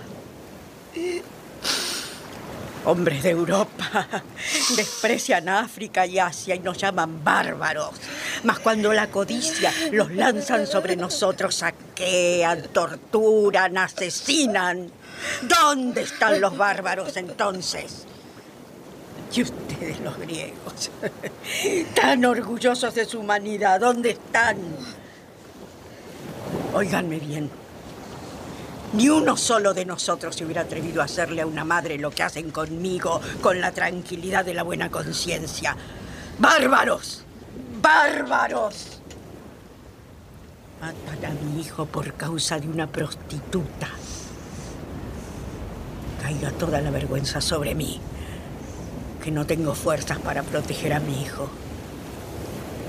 Speaker 11: Hombres de Europa desprecian África y Asia y nos llaman bárbaros. Mas cuando la codicia los lanzan sobre nosotros, saquean, torturan, asesinan. ¿Dónde están los bárbaros entonces? Y ustedes los griegos, tan orgullosos de su humanidad, ¿dónde están? Óiganme bien. Ni uno solo de nosotros se hubiera atrevido a hacerle a una madre lo que hacen conmigo con la tranquilidad de la buena conciencia. ¡Bárbaros! ¡Bárbaros! Matan a mi hijo por causa de una prostituta. Caiga toda la vergüenza sobre mí, que no tengo fuerzas para proteger a mi hijo.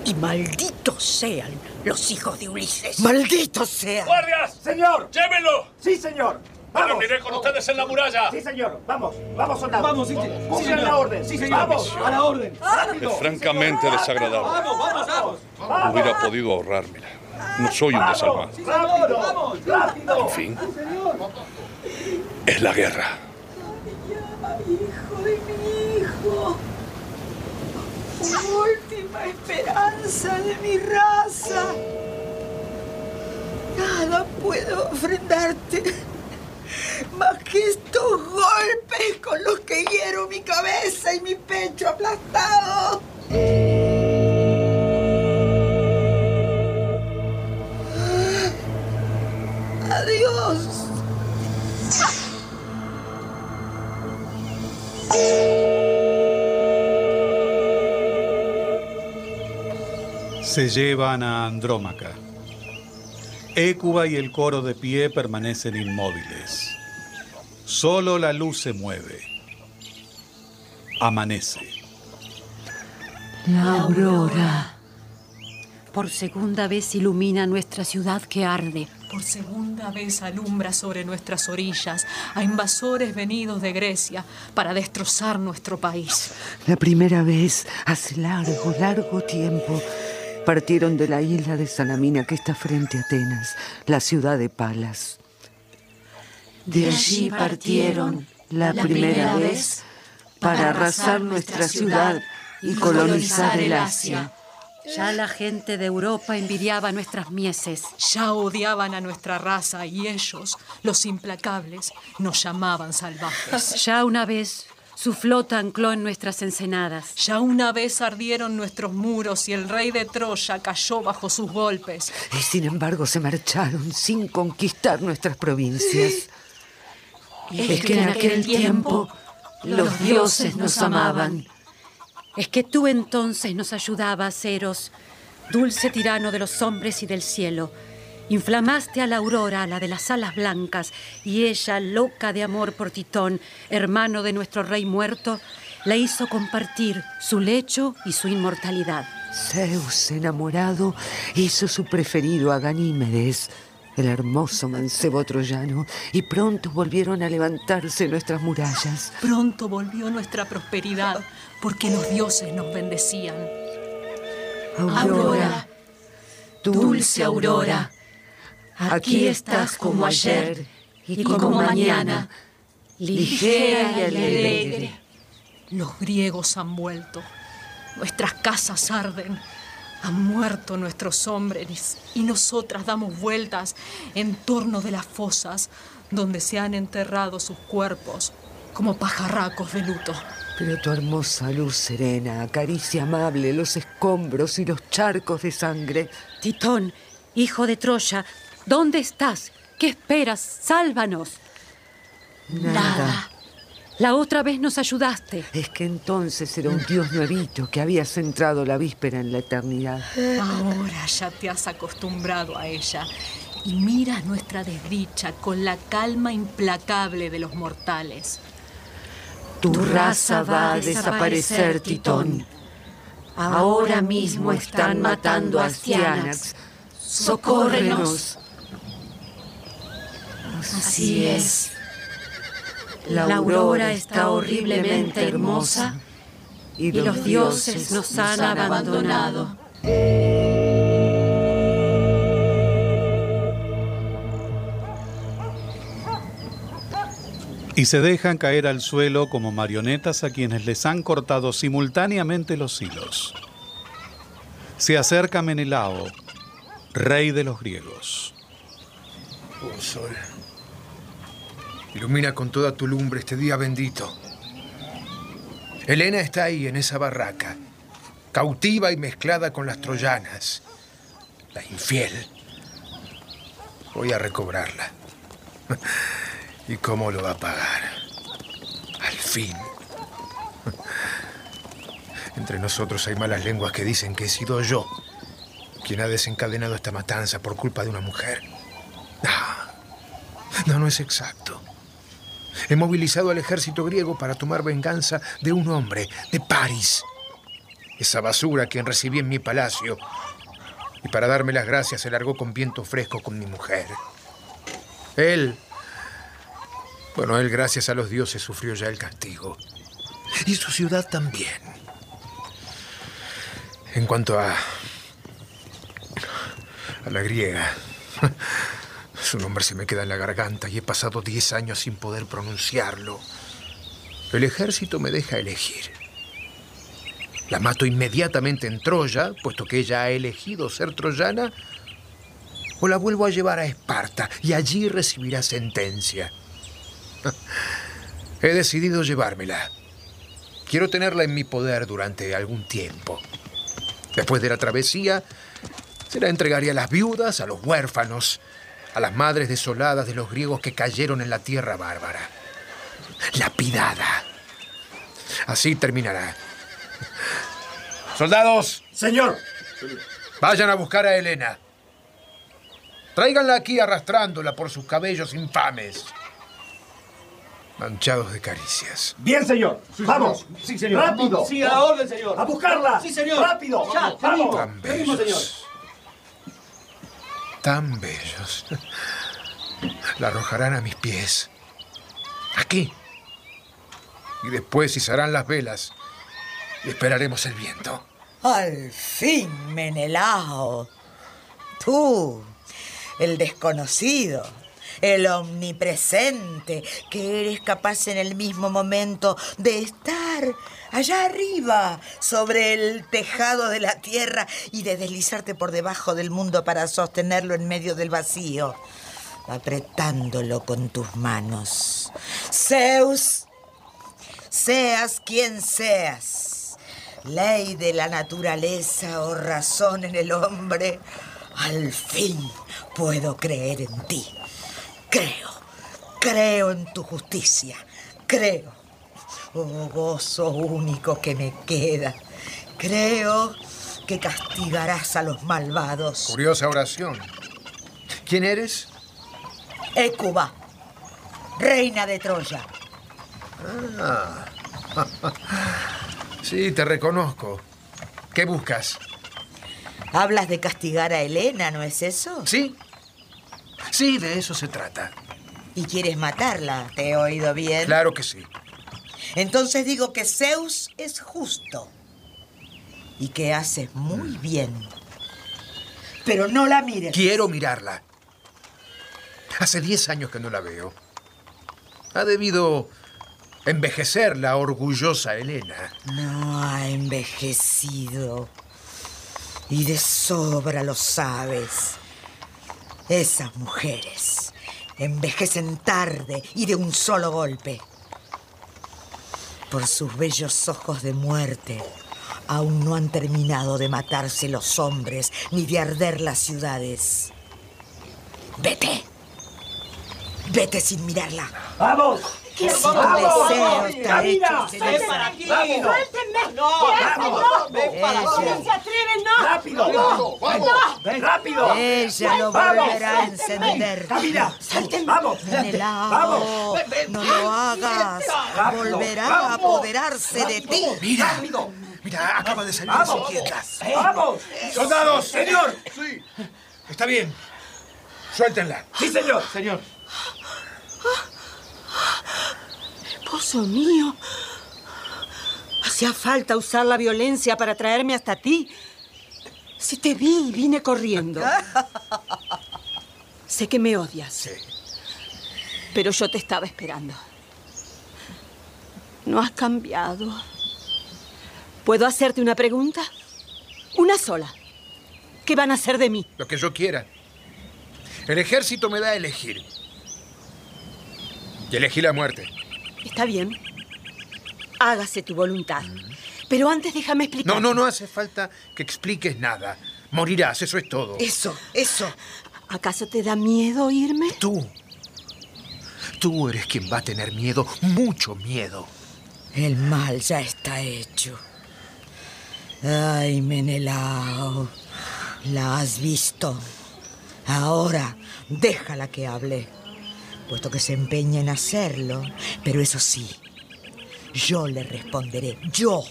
Speaker 11: Y malditos sean los hijos de Ulises.
Speaker 5: ¡Malditos sean!
Speaker 9: ¡Guardias!
Speaker 10: ¡Señor!
Speaker 9: ¡Llévenlo!
Speaker 10: ¡Sí, señor!
Speaker 9: ¡Me
Speaker 10: ¡Vamos!
Speaker 9: reuniré con ustedes en la muralla!
Speaker 10: Sí, señor. Vamos, vamos, soldados.
Speaker 12: Vamos, sí, sí. Señor.
Speaker 10: la orden.
Speaker 12: Sí, señor.
Speaker 10: Vamos.
Speaker 12: A la orden.
Speaker 9: Es francamente desagradable.
Speaker 12: Vamos, vamos, vamos.
Speaker 9: Hubiera podido ahorrármela. No soy un desalmado.
Speaker 12: Sí, señor. Vamos, rápido.
Speaker 9: En fin, es la guerra.
Speaker 5: Hijo de mi hijo. Última esperanza de mi raza. Nada puedo ofrendarte más que estos golpes con los que hiero mi cabeza y mi pecho aplastado.
Speaker 2: Se llevan a Andrómaca. Écuba y el coro de pie permanecen inmóviles. Solo la luz se mueve. Amanece.
Speaker 8: La aurora. Por segunda vez ilumina nuestra ciudad que arde.
Speaker 7: Por segunda vez alumbra sobre nuestras orillas a invasores venidos de Grecia para destrozar nuestro país.
Speaker 6: La primera vez, hace largo, largo tiempo, partieron de la isla de Salamina que está frente a Atenas, la ciudad de Palas.
Speaker 8: De allí partieron
Speaker 6: la primera vez para arrasar nuestra ciudad y colonizar el Asia.
Speaker 8: Ya la gente de Europa envidiaba nuestras mieses.
Speaker 7: Ya odiaban a nuestra raza y ellos, los implacables, nos llamaban salvajes.
Speaker 8: Ya una vez su flota ancló en nuestras ensenadas.
Speaker 7: Ya una vez ardieron nuestros muros y el rey de Troya cayó bajo sus golpes.
Speaker 6: Y sin embargo se marcharon sin conquistar nuestras provincias.
Speaker 8: Es que en aquel tiempo los dioses nos amaban. Es que tú entonces nos ayudabas, Eros, dulce tirano de los hombres y del cielo. Inflamaste a la aurora, la de las alas blancas, y ella, loca de amor por Titón, hermano de nuestro rey muerto, la hizo compartir su lecho y su inmortalidad.
Speaker 6: Zeus, enamorado, hizo su preferido a Ganímedes, el hermoso mancebo troyano, y pronto volvieron a levantarse nuestras murallas.
Speaker 7: Pronto volvió nuestra prosperidad, porque los dioses nos bendecían.
Speaker 6: Aurora,
Speaker 8: dulce aurora, aquí estás como ayer y como mañana, ligera y alegre.
Speaker 7: Los griegos han vuelto, nuestras casas arden, han muerto nuestros hombres y nosotras damos vueltas en torno de las fosas donde se han enterrado sus cuerpos como pajarracos de luto.
Speaker 6: Pero tu hermosa luz serena acaricia amable los escombros y los charcos de sangre.
Speaker 8: Titón, hijo de Troya, ¿dónde estás? ¿Qué esperas? Sálvanos.
Speaker 6: Nada.
Speaker 8: La otra vez nos ayudaste.
Speaker 6: Es que entonces era un dios nuevito que habías entrado la víspera en la eternidad.
Speaker 7: Ahora ya te has acostumbrado a ella y miras nuestra desdicha con la calma implacable de los mortales.
Speaker 6: Tu raza va a desaparecer, Titón. Ahora mismo están matando a Astianax. Socórrenos.
Speaker 8: Así es. La aurora está horriblemente hermosa y los dioses nos han abandonado.
Speaker 2: y se dejan caer al suelo como marionetas a quienes les han cortado simultáneamente los hilos. Se acerca Menelao, rey de los griegos.
Speaker 13: Oh ilumina con toda tu lumbre este día bendito. Helena está ahí en esa barraca, cautiva y mezclada con las troyanas, la infiel. Voy a recobrarla. ¿Y cómo lo va a pagar? Al fin. Entre nosotros hay malas lenguas que dicen que he sido yo quien ha desencadenado esta matanza por culpa de una mujer. No, no, no es exacto. He movilizado al ejército griego para tomar venganza de un hombre, de París. Esa basura quien recibí en mi palacio. Y para darme las gracias se largó con viento fresco con mi mujer. Él bueno, él, gracias a los dioses, sufrió ya el castigo. Y su ciudad también. En cuanto a. a la griega. Su nombre se me queda en la garganta y he pasado diez años sin poder pronunciarlo. El ejército me deja elegir. La mato inmediatamente en Troya, puesto que ella ha elegido ser troyana, o la vuelvo a llevar a Esparta y allí recibirá sentencia. He decidido llevármela. Quiero tenerla en mi poder durante algún tiempo. Después de la travesía, se la entregaría a las viudas, a los huérfanos, a las madres desoladas de los griegos que cayeron en la tierra bárbara. Lapidada. Así terminará. Soldados.
Speaker 10: Señor.
Speaker 13: Vayan a buscar a Helena. Tráiganla aquí arrastrándola por sus cabellos infames manchados de caricias.
Speaker 10: Bien, señor. vamos.
Speaker 12: Sí, señor.
Speaker 10: Rápido.
Speaker 12: Sí, a la orden, señor.
Speaker 10: A buscarla.
Speaker 12: Sí, señor.
Speaker 10: Rápido.
Speaker 12: Ya,
Speaker 10: vamos.
Speaker 13: Tan
Speaker 12: Venimos, señor.
Speaker 13: Tan bellos. La arrojarán a mis pies. Aquí. Y después izarán las velas. Y esperaremos el viento.
Speaker 5: Al fin, Menelao. Tú, el desconocido, el omnipresente, que eres capaz en el mismo momento de estar allá arriba, sobre el tejado de la tierra y de deslizarte por debajo del mundo para sostenerlo en medio del vacío, apretándolo con tus manos. Zeus, seas quien seas, ley de la naturaleza o razón en el hombre, al fin puedo creer en ti. Creo, creo en tu justicia, creo. Oh gozo único que me queda. Creo que castigarás a los malvados.
Speaker 13: Curiosa oración. ¿Quién eres?
Speaker 5: Écuba, reina de Troya.
Speaker 13: Ah. Sí, te reconozco. ¿Qué buscas?
Speaker 5: Hablas de castigar a Helena, ¿no es eso?
Speaker 13: Sí. Sí, de eso se trata.
Speaker 5: ¿Y quieres matarla? ¿Te he oído bien?
Speaker 13: Claro que sí.
Speaker 5: Entonces digo que Zeus es justo. Y que haces muy bien. Pero no la mires.
Speaker 13: Quiero mirarla. Hace diez años que no la veo. Ha debido envejecer la orgullosa Helena.
Speaker 5: No ha envejecido. Y de sobra lo sabes. Esas mujeres envejecen tarde y de un solo golpe. Por sus bellos ojos de muerte, aún no han terminado de matarse los hombres ni de arder las ciudades. Vete. Vete sin mirarla.
Speaker 10: ¡Vamos!
Speaker 5: Que tu
Speaker 10: ¡Vamos!
Speaker 5: hecho,
Speaker 10: ¡Ven para aquí!
Speaker 5: ¡Vamos!
Speaker 10: ¡Suéltenme!
Speaker 5: No,
Speaker 10: ¡Vamos! ¡Ven para aquí!
Speaker 5: Ella.
Speaker 10: se atreven, no! ¡Rápido! ¡Vamos! ¡Vamos! ¡Ven! ¡Rápido!
Speaker 5: Ella lo volverá a encender.
Speaker 10: ¡Camina! ¡Vamos! ¡Vamos!
Speaker 5: no lo hagas. Volverá a apoderarse de ti.
Speaker 13: Mira, mira, acaba de salir
Speaker 10: ¡Vamos!
Speaker 13: inquieta.
Speaker 10: ¡Vamos!
Speaker 13: ¡Soldados!
Speaker 10: ¡Señor!
Speaker 13: Sí. Está bien. Suéltenla.
Speaker 10: ¡Sí, señor! Señor.
Speaker 11: Esposo mío. Hacía falta usar la violencia para traerme hasta ti. Si te vi, vine corriendo. sé que me odias. Pero yo te estaba esperando. No has cambiado. ¿Puedo hacerte una pregunta? Una sola. ¿Qué van a hacer de mí?
Speaker 13: Lo que yo quiera. El ejército me da a elegir. Y elegí la muerte.
Speaker 11: Está bien. Hágase tu voluntad. Pero antes déjame explicar.
Speaker 13: No, no, no hace falta que expliques nada. Morirás, eso es todo.
Speaker 5: Eso, eso.
Speaker 11: ¿Acaso te da miedo irme?
Speaker 13: Tú. Tú eres quien va a tener miedo, mucho miedo.
Speaker 5: El mal ya está hecho. Ay, Menelao. La has visto. Ahora, déjala que hable. Puesto que se empeña en hacerlo. Pero eso sí, yo le responderé. Yo.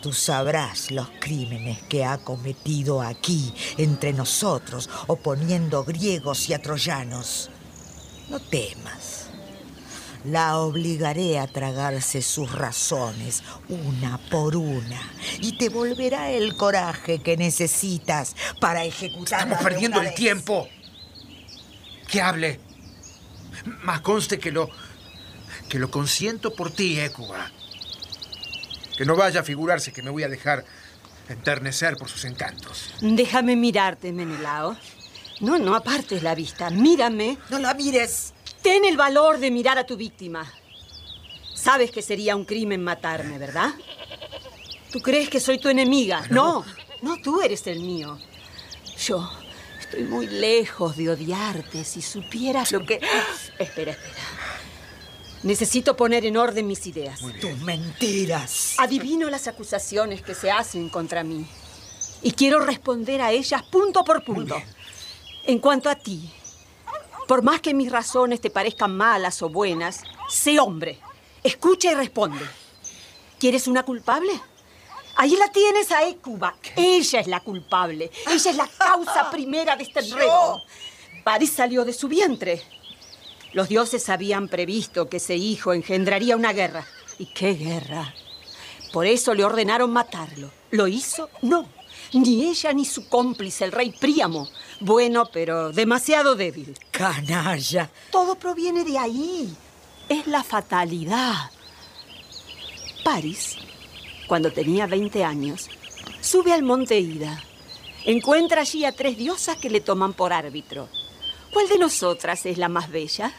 Speaker 5: Tú sabrás los crímenes que ha cometido aquí, entre nosotros, oponiendo griegos y a troyanos. No temas. La obligaré a tragarse sus razones una por una y te volverá el coraje que necesitas para ejecutar.
Speaker 13: Estamos perdiendo el tiempo. Que hable. Más conste que lo. que lo consiento por ti, Écuba. Que no vaya a figurarse que me voy a dejar enternecer por sus encantos.
Speaker 11: Déjame mirarte, Menelao. No, no apartes la vista. Mírame.
Speaker 5: No la mires.
Speaker 11: Ten el valor de mirar a tu víctima. Sabes que sería un crimen matarme, ¿verdad? ¿Tú crees que soy tu enemiga? No, no, tú eres el mío. Yo estoy muy lejos de odiarte. Si supieras lo que... Espera, espera. Necesito poner en orden mis ideas.
Speaker 5: Tus mentiras.
Speaker 11: Adivino las acusaciones que se hacen contra mí. Y quiero responder a ellas punto por punto. En cuanto a ti, por más que mis razones te parezcan malas o buenas, sé hombre. Escucha y responde. ¿Quieres una culpable? Ahí la tienes a Écuba. Ella es la culpable. Ella es la causa primera de este enredo. Paris salió de su vientre. Los dioses habían previsto que ese hijo engendraría una guerra. ¿Y qué guerra? Por eso le ordenaron matarlo. ¿Lo hizo? No. Ni ella ni su cómplice, el rey Príamo. Bueno, pero demasiado débil.
Speaker 5: Canalla.
Speaker 11: Todo proviene de ahí. Es la fatalidad. Paris, cuando tenía 20 años, sube al monte Ida. Encuentra allí a tres diosas que le toman por árbitro. ¿Cuál de nosotras es la más bella?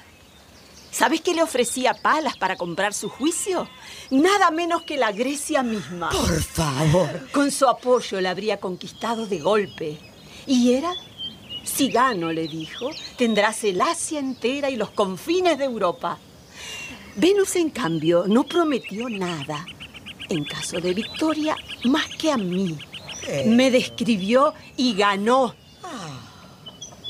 Speaker 11: ¿Sabes que le ofrecía palas para comprar su juicio? Nada menos que la Grecia misma.
Speaker 5: Por favor.
Speaker 11: Con su apoyo la habría conquistado de golpe. ¿Y era? Si gano, le dijo, tendrás el Asia entera y los confines de Europa. Venus, en cambio, no prometió nada. En caso de victoria, más que a mí.
Speaker 5: Eh.
Speaker 11: Me describió y ganó.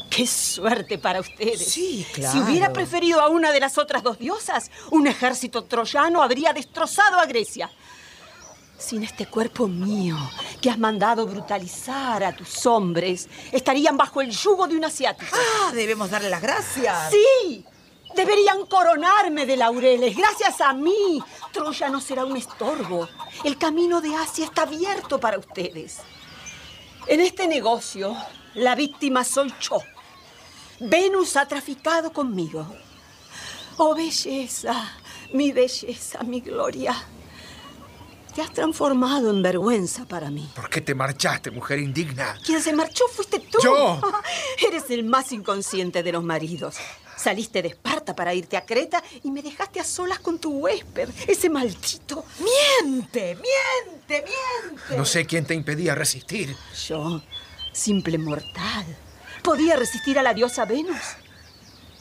Speaker 11: ¡Qué suerte para ustedes!
Speaker 5: Sí, claro.
Speaker 11: Si hubiera preferido a una de las otras dos diosas, un ejército troyano habría destrozado a Grecia. Sin este cuerpo mío que has mandado brutalizar a tus hombres, estarían bajo el yugo de un asiático.
Speaker 5: Ah, debemos darle las gracias.
Speaker 11: Sí, deberían coronarme de laureles. Gracias a mí, Troya no será un estorbo. El camino de Asia está abierto para ustedes. En este negocio, la víctima soy yo. Venus ha traficado conmigo. Oh, belleza, mi belleza, mi gloria. Te has transformado en vergüenza para mí.
Speaker 13: ¿Por qué te marchaste, mujer indigna?
Speaker 11: Quien se marchó fuiste tú.
Speaker 13: ¿Yo?
Speaker 11: Eres el más inconsciente de los maridos. Saliste de Esparta para irte a Creta y me dejaste a solas con tu huésped, ese maldito.
Speaker 5: Miente, miente, miente.
Speaker 13: No sé quién te impedía resistir.
Speaker 11: Yo, simple mortal, podía resistir a la diosa Venus.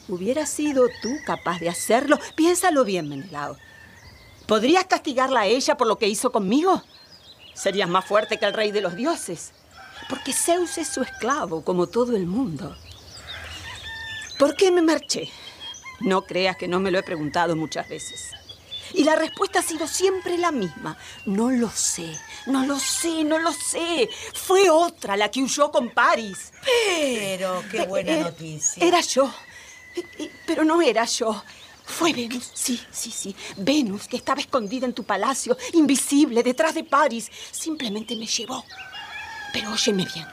Speaker 11: ¿Hubieras sido tú capaz de hacerlo? Piénsalo bien, Menelao. ¿Podrías castigarla a ella por lo que hizo conmigo? Serías más fuerte que el rey de los dioses. Porque Zeus es su esclavo, como todo el mundo. ¿Por qué me marché? No creas que no me lo he preguntado muchas veces. Y la respuesta ha sido siempre la misma. No lo sé, no lo sé, no lo sé. Fue otra la que huyó con Paris.
Speaker 5: Pero qué buena
Speaker 11: Eh,
Speaker 5: noticia.
Speaker 11: Era yo. Eh, eh, Pero no era yo. Fue Venus, sí, sí, sí. Venus, que estaba escondida en tu palacio, invisible, detrás de Paris. Simplemente me llevó. Pero óyeme bien.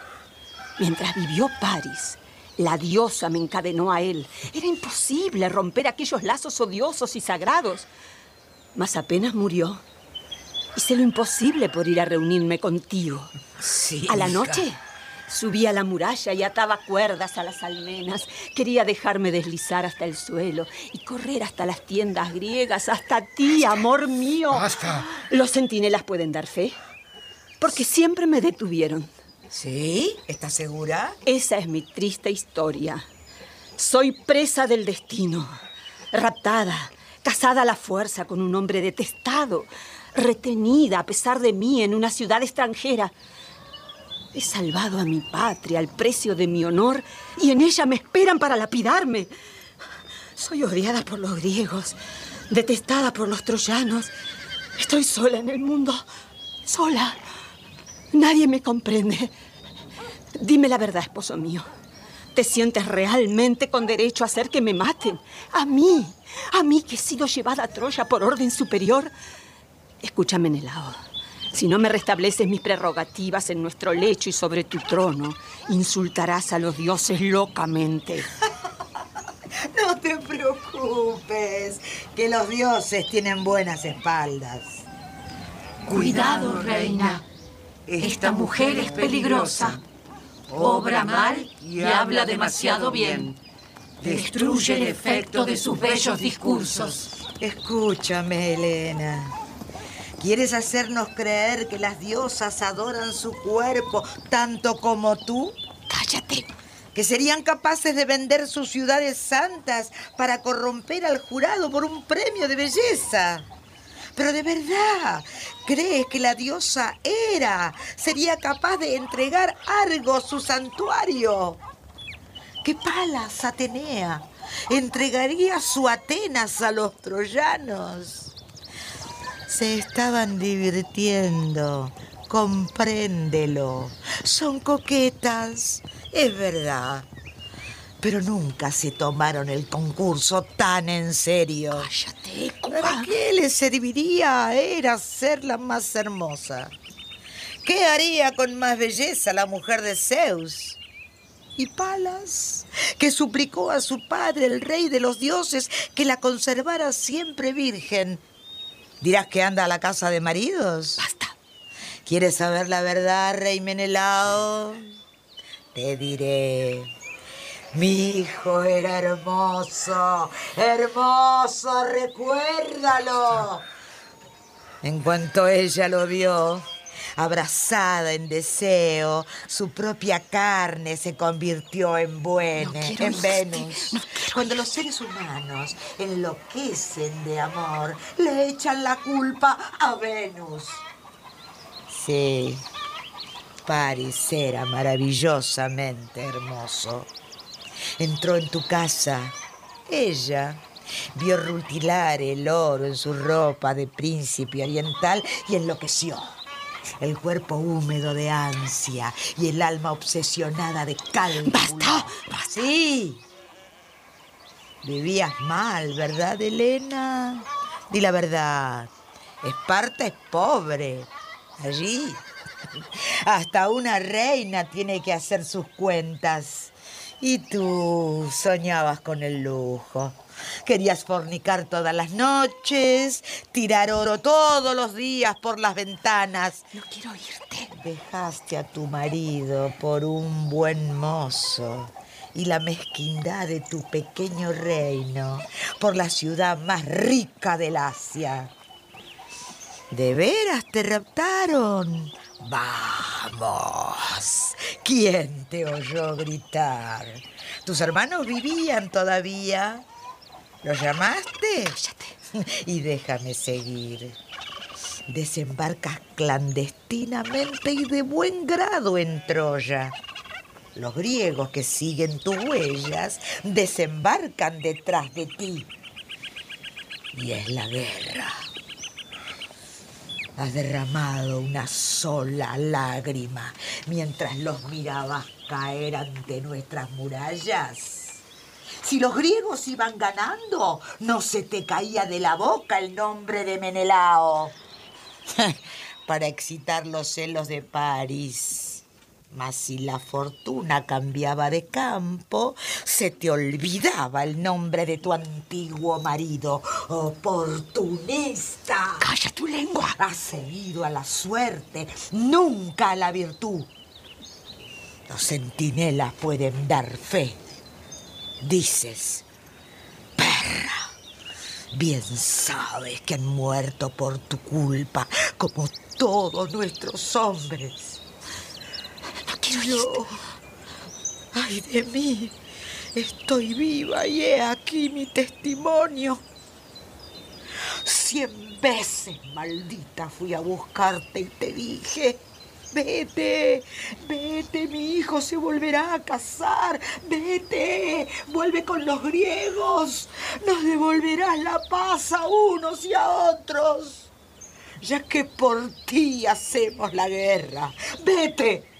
Speaker 11: Mientras vivió Paris, la diosa me encadenó a él. Era imposible romper aquellos lazos odiosos y sagrados. Mas apenas murió, hice lo imposible por ir a reunirme contigo.
Speaker 5: Sí.
Speaker 11: A la
Speaker 5: hija.
Speaker 11: noche subí a la muralla y ataba cuerdas a las almenas. Quería dejarme deslizar hasta el suelo y correr hasta las tiendas griegas, hasta ti, amor mío.
Speaker 13: ¡Basta!
Speaker 11: Los centinelas pueden dar fe, porque siempre me detuvieron.
Speaker 5: ¿Sí? ¿Estás segura?
Speaker 11: Esa es mi triste historia. Soy presa del destino, raptada, casada a la fuerza con un hombre detestado, retenida a pesar de mí en una ciudad extranjera. He salvado a mi patria al precio de mi honor y en ella me esperan para lapidarme. Soy odiada por los griegos, detestada por los troyanos. Estoy sola en el mundo, sola. Nadie me comprende. Dime la verdad, esposo mío. ¿Te sientes realmente con derecho a hacer que me maten? A mí, a mí que he sido llevada a Troya por orden superior. Escúchame, Menelao. Si no me restableces mis prerrogativas en nuestro lecho y sobre tu trono, insultarás a los dioses locamente.
Speaker 5: No te preocupes, que los dioses tienen buenas espaldas.
Speaker 4: Cuidado, reina. Esta mujer es peligrosa. Obra mal y habla demasiado bien. Destruye el efecto de sus bellos discursos.
Speaker 5: Escúchame, Elena. ¿Quieres hacernos creer que las diosas adoran su cuerpo tanto como tú?
Speaker 11: Cállate.
Speaker 5: ¿Que serían capaces de vender sus ciudades santas para corromper al jurado por un premio de belleza? Pero de verdad, ¿crees que la diosa Hera sería capaz de entregar Argos su santuario? ¿Qué Palas Atenea entregaría su Atenas a los troyanos? Se estaban divirtiendo, compréndelo. Son coquetas, es verdad. Pero nunca se tomaron el concurso tan en serio.
Speaker 11: Cállate,
Speaker 5: ¿Para qué le serviría a Hera ser la más hermosa? ¿Qué haría con más belleza la mujer de Zeus? Y Palas, que suplicó a su padre, el rey de los dioses, que la conservara siempre virgen. ¿Dirás que anda a la casa de maridos?
Speaker 11: Basta.
Speaker 5: ¿Quieres saber la verdad, rey Menelao? Te diré. Mi hijo era hermoso, hermoso, recuérdalo. En cuanto ella lo vio, abrazada en deseo, su propia carne se convirtió en buena,
Speaker 11: quiero
Speaker 5: en Venus. Cuando los seres humanos enloquecen de amor, le echan la culpa a Venus. Sí, Paris era maravillosamente hermoso. Entró en tu casa. Ella vio rutilar el oro en su ropa de príncipe oriental y enloqueció. El cuerpo húmedo de ansia y el alma obsesionada de cálculo.
Speaker 4: ¡Basta!
Speaker 5: Sí. Vivías mal, ¿verdad, Elena? Di la verdad. Esparta es pobre. Allí. Hasta una reina tiene que hacer sus cuentas. Y tú soñabas con el lujo. Querías fornicar todas las noches, tirar oro todos los días por las ventanas.
Speaker 4: No quiero irte.
Speaker 5: Dejaste a tu marido por un buen mozo y la mezquindad de tu pequeño reino por la ciudad más rica del Asia. ¿De veras te raptaron? Vamos. ¿Quién te oyó gritar? ¿Tus hermanos vivían todavía? ¿Los llamaste?
Speaker 4: Cállate.
Speaker 5: Y déjame seguir. Desembarcas clandestinamente y de buen grado en Troya. Los griegos que siguen tus huellas desembarcan detrás de ti. Y es la guerra. Has derramado una sola lágrima mientras los mirabas caer ante nuestras murallas. Si los griegos iban ganando, no se te caía de la boca el nombre de Menelao. Para excitar los celos de París. Mas si la fortuna cambiaba de campo, se te olvidaba el nombre de tu antiguo marido. Oportunista.
Speaker 4: Calla tu lengua.
Speaker 5: Has seguido a la suerte, nunca a la virtud. Los centinelas pueden dar fe. Dices, perra, bien sabes que han muerto por tu culpa, como todos nuestros hombres. Yo, ay de mí, estoy viva y he aquí mi testimonio. Cien veces, maldita, fui a buscarte y te dije, vete, vete, mi hijo se volverá a casar, vete, vuelve con los griegos, nos devolverás la paz a unos y a otros, ya que por ti hacemos la guerra, vete.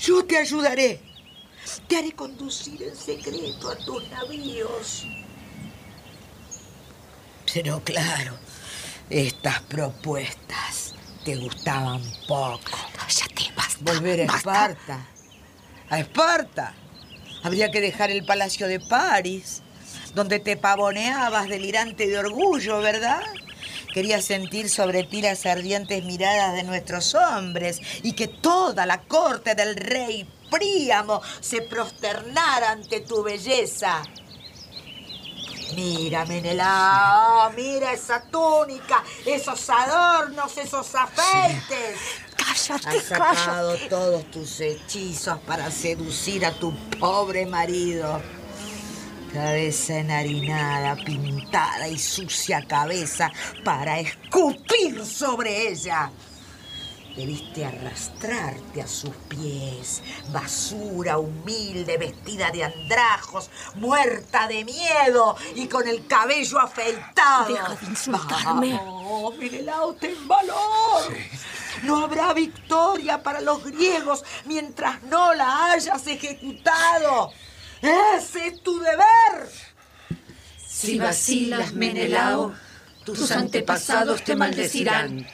Speaker 5: Yo te ayudaré. Te haré conducir en secreto a tus navíos. Pero claro, estas propuestas te gustaban poco.
Speaker 4: Cállate, basta.
Speaker 5: Volver a
Speaker 4: basta.
Speaker 5: Esparta. A Esparta. Habría que dejar el palacio de París, donde te pavoneabas delirante de orgullo, ¿verdad? Querías sentir sobre ti las ardientes miradas de nuestros hombres y que toda la corte del rey Príamo se prosternara ante tu belleza. Mira, Menelao, mira esa túnica, esos adornos, esos afeites.
Speaker 4: Cállate,
Speaker 5: Has sacado
Speaker 4: cállate.
Speaker 5: todos tus hechizos para seducir a tu pobre marido. Cabeza enharinada, pintada y sucia cabeza para escupir sobre ella. Debiste arrastrarte a sus pies, basura humilde, vestida de andrajos, muerta de miedo y con el cabello afeitado.
Speaker 4: Deja de insultarme.
Speaker 5: Vamos, Menelao, ten valor. No habrá victoria para los griegos mientras no la hayas ejecutado. Ese es tu deber.
Speaker 6: Si vacilas, Menelao, tus antepasados te maldecirán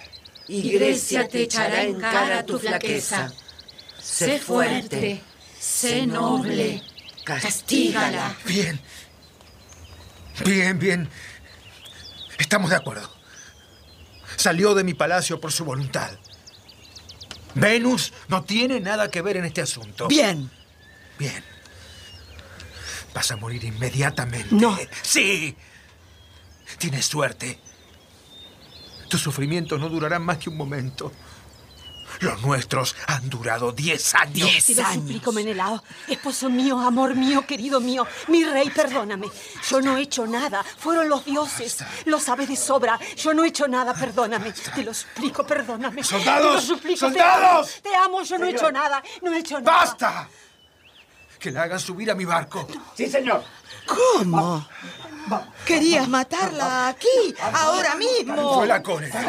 Speaker 6: y Grecia te echará en cara tu flaqueza. Sé fuerte, sé noble, castígala.
Speaker 13: Bien. Bien, bien. Estamos de acuerdo. Salió de mi palacio por su voluntad. Venus no tiene nada que ver en este asunto.
Speaker 5: Bien.
Speaker 13: Bien. Vas a morir inmediatamente.
Speaker 4: No.
Speaker 13: Sí. Tienes suerte. Tus sufrimientos no durarán más que un momento. Los nuestros han durado diez años.
Speaker 4: Te lo suplico, Menelao. Esposo mío, amor mío, querido mío, mi rey, perdóname. Yo no he hecho nada. Fueron los dioses. Lo sabes de sobra. Yo no he hecho nada, perdóname. Te lo suplico, perdóname.
Speaker 13: ¡Soldados!
Speaker 4: Te lo suplico.
Speaker 13: ¡Soldados!
Speaker 4: Te amo, te amo, yo no he hecho nada. No he hecho nada.
Speaker 13: ¡Basta! Que la hagan subir a mi barco.
Speaker 10: Sí, señor.
Speaker 5: ¿Cómo? ¿Querías matarla aquí, ahora mismo?
Speaker 13: Fue la cólera.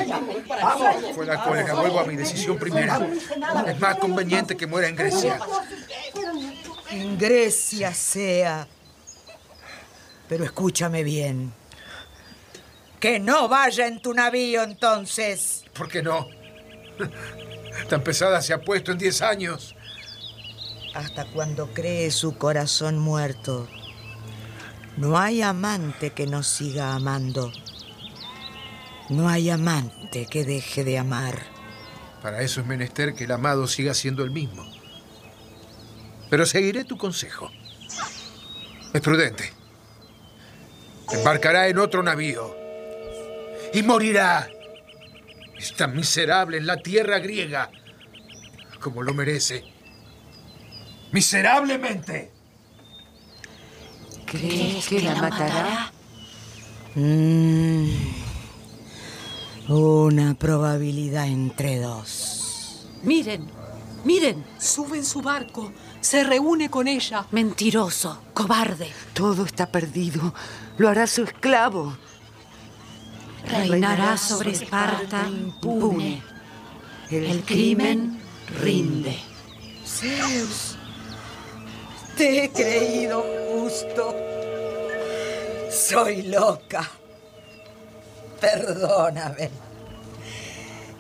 Speaker 13: Fue la cólera. Vuelvo a mi decisión primera. Es más conveniente que muera en Grecia.
Speaker 5: En Grecia sea. Pero escúchame bien. Que no vaya en tu navío entonces.
Speaker 13: ¿Por qué no? Tan pesada se ha puesto en 10 años.
Speaker 5: Hasta cuando cree su corazón muerto. No hay amante que no siga amando. No hay amante que deje de amar.
Speaker 13: Para eso es menester que el amado siga siendo el mismo. Pero seguiré tu consejo. Es prudente. Embarcará en otro navío. Y morirá. Está miserable en la tierra griega. Como lo merece. Miserablemente.
Speaker 6: ¿Crees que la matará?
Speaker 5: Mm, una probabilidad entre dos.
Speaker 4: Miren, miren.
Speaker 7: Sube en su barco, se reúne con ella.
Speaker 4: Mentiroso, cobarde.
Speaker 6: Todo está perdido. Lo hará su esclavo.
Speaker 4: Reinará sobre Esparta impune. El crimen rinde.
Speaker 5: Zeus, te he creído justo. Soy loca. Perdóname.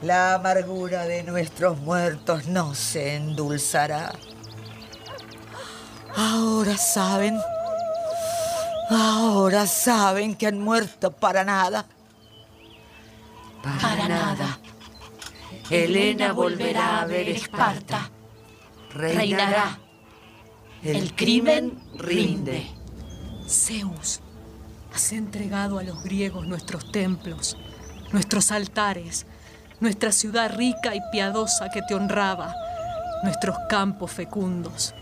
Speaker 5: La amargura de nuestros muertos no se endulzará. Ahora saben. Ahora saben que han muerto para nada.
Speaker 4: Para nada. Helena volverá a ver Esparta. Reinará. El crimen rinde.
Speaker 7: Zeus, has entregado a los griegos nuestros templos, nuestros altares, nuestra ciudad rica y piadosa que te honraba, nuestros campos fecundos,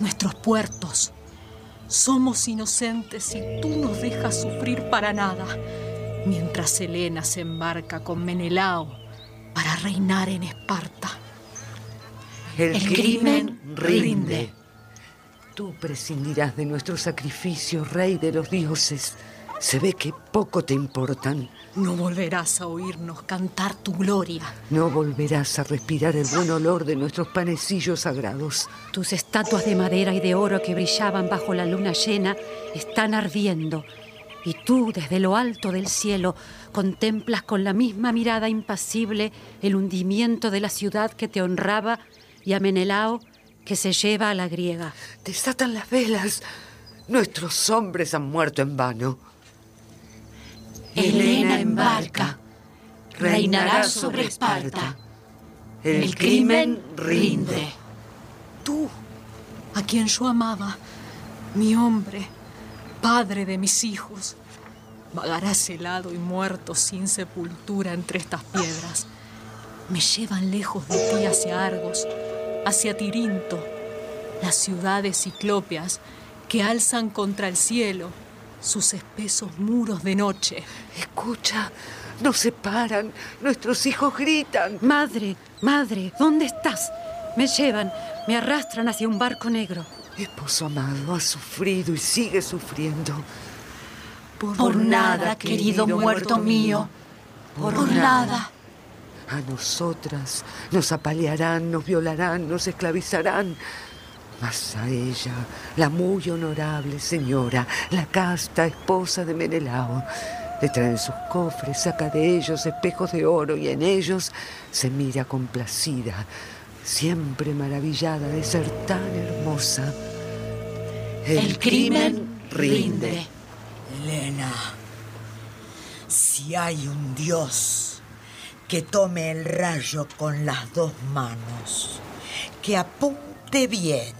Speaker 7: nuestros puertos. Somos inocentes y tú nos dejas sufrir para nada, mientras Helena se embarca con Menelao para reinar en Esparta.
Speaker 6: El, crimen rinde. Tú prescindirás de nuestro sacrificio, rey de los dioses. Se ve que poco te importan.
Speaker 7: No volverás a oírnos cantar tu gloria.
Speaker 6: No volverás a respirar el buen olor de nuestros panecillos sagrados.
Speaker 8: Tus estatuas de madera y de oro que brillaban bajo la luna llena están ardiendo. Y tú, desde lo alto del cielo, contemplas con la misma mirada impasible el hundimiento de la ciudad que te honraba y a Menelao que se lleva a la griega.
Speaker 6: Desatan las velas. Nuestros hombres han muerto en vano.
Speaker 4: Helena embarca. Reinará sobre Esparta. El crimen rinde.
Speaker 7: Tú, a quien yo amaba, mi hombre, padre de mis hijos, vagarás helado y muerto sin sepultura entre estas piedras. Me llevan lejos de ti hacia Argos, hacia Tirinto, las ciudades ciclópeas que alzan contra el cielo sus espesos muros de noche.
Speaker 6: Escucha, nos separan, nuestros hijos gritan.
Speaker 8: Madre, madre, ¿dónde estás? Me llevan, me arrastran hacia un barco negro.
Speaker 6: Esposo amado, ha sufrido y sigue sufriendo.
Speaker 4: Por, por nada, querido muerto mío, por, por nada.
Speaker 6: A nosotras nos apalearán, nos violarán, nos esclavizarán. Mas a ella, la muy honorable señora, la casta esposa de Menelao, le traen sus cofres, saca de ellos espejos de oro y en ellos se mira complacida, siempre maravillada de ser tan hermosa.
Speaker 4: El, El crimen rinde.
Speaker 5: Elena, si hay un Dios que tome el rayo con las dos manos, que apunte bien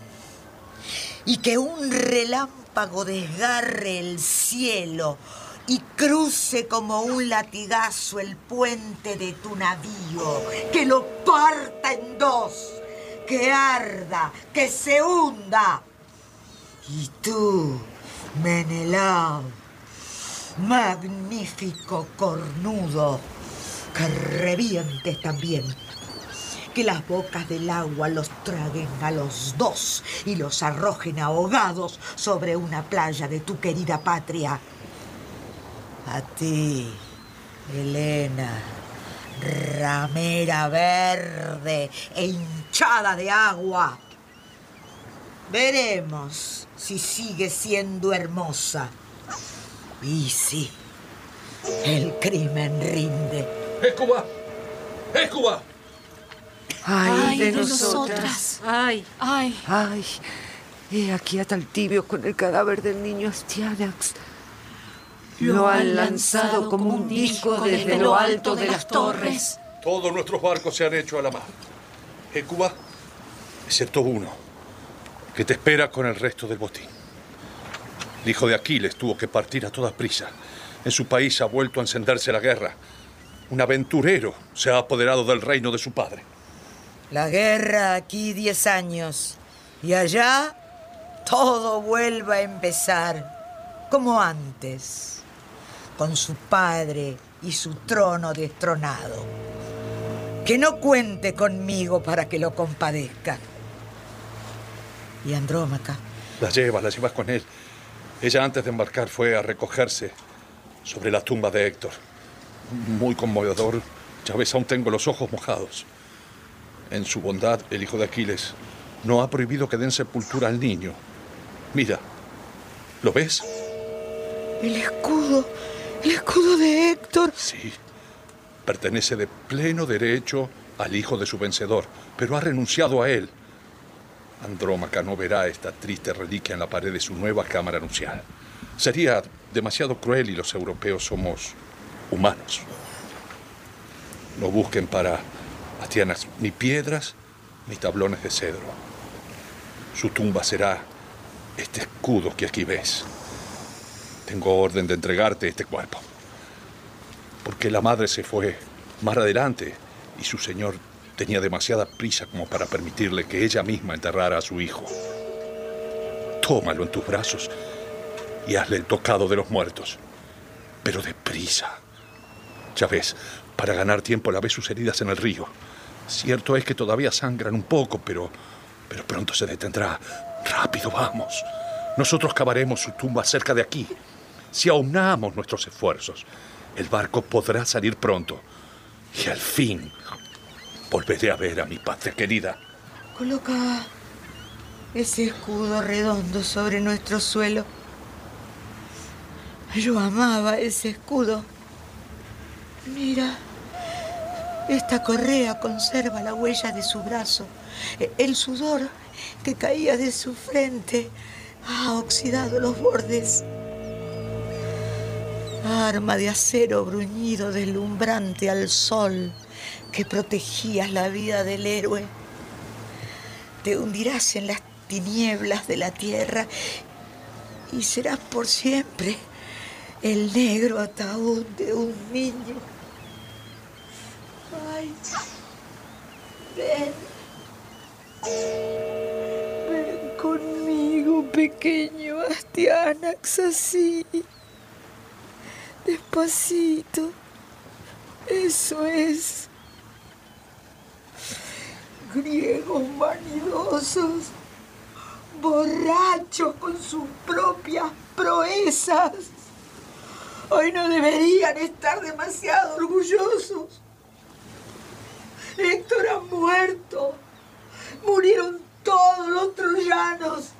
Speaker 5: y que un relámpago desgarre el cielo y cruce como un latigazo el puente de tu navío, que lo parta en dos, que arda, que se hunda. Y tú, Menelao, magnífico cornudo, que revientes también, que las bocas del agua los traguen a los dos y los arrojen ahogados sobre una playa de tu querida patria. A ti, Elena, ramera verde e hinchada de agua. Veremos si sigue siendo hermosa. Y sí, el crimen rinde.
Speaker 9: ¡Es Cuba! ¡Es Cuba!
Speaker 6: Ay, de, nosotras.
Speaker 8: Ay,
Speaker 4: ay.
Speaker 6: Ay, he aquí a Taltibio con el cadáver del niño Astianax. Lo han lanzado como un disco desde lo alto de las torres.
Speaker 9: Todos nuestros barcos se han hecho a la mar. En Cuba, excepto uno, que te espera con el resto del botín. El hijo de Aquiles tuvo que partir a toda prisa. En su país ha vuelto a encenderse la guerra. Un aventurero se ha apoderado del reino de su padre.
Speaker 5: La guerra aquí 10 años y allá todo vuelve a empezar como antes, con su padre y su trono destronado. Que no cuente conmigo para que lo compadezca. ¿Y Andrómaca?
Speaker 9: La llevas, la llevas con él. Ella antes de embarcar fue a recogerse sobre la tumba de Héctor. Muy conmovedor. Ya ves, aún tengo los ojos mojados. En su bondad, el hijo de Aquiles no ha prohibido que den sepultura al niño. Mira, ¿lo ves?
Speaker 5: El escudo, el escudo de Héctor.
Speaker 9: Sí. Pertenece de pleno derecho al hijo de su vencedor, pero ha renunciado a él. Andrómaca no verá esta triste reliquia en la pared de su nueva cámara nupcial. Sería demasiado cruel y los europeos somos humanos. No busquen para Astianas ni piedras ni tablones de cedro. Su tumba será este escudo que aquí ves. Tengo orden de entregarte este cuerpo. Porque la madre se fue más adelante y su señor tenía demasiada prisa como para permitirle que ella misma enterrara a su hijo. Tómalo en tus brazos y hazle el tocado de los muertos. Pero deprisa. Para ganar tiempo lavé sus heridas en el río. Cierto es que todavía sangran un poco, pero, pero pronto se detendrá. Rápido, vamos. Nosotros cavaremos su tumba cerca de aquí. Si aunamos nuestros esfuerzos, el barco podrá salir pronto. Y al fin volveré a ver a mi patria querida.
Speaker 5: Coloca ese escudo redondo sobre nuestro suelo. Yo amaba ese escudo. Mira, esta correa conserva la huella de su brazo. El sudor que caía de su frente ha oxidado los bordes. Arma de acero bruñido deslumbrante al sol que protegías la vida del héroe. Te hundirás en las tinieblas de la tierra y serás por siempre el negro ataúd de un niño. Ay, ven. Ven conmigo, pequeño Astianax, así. Despacito. Eso es. Griegos vanidosos, borrachos con sus propias proezas. Hoy no deberían estar demasiado orgullosos. Héctor ha muerto. Murieron todos los troyanos.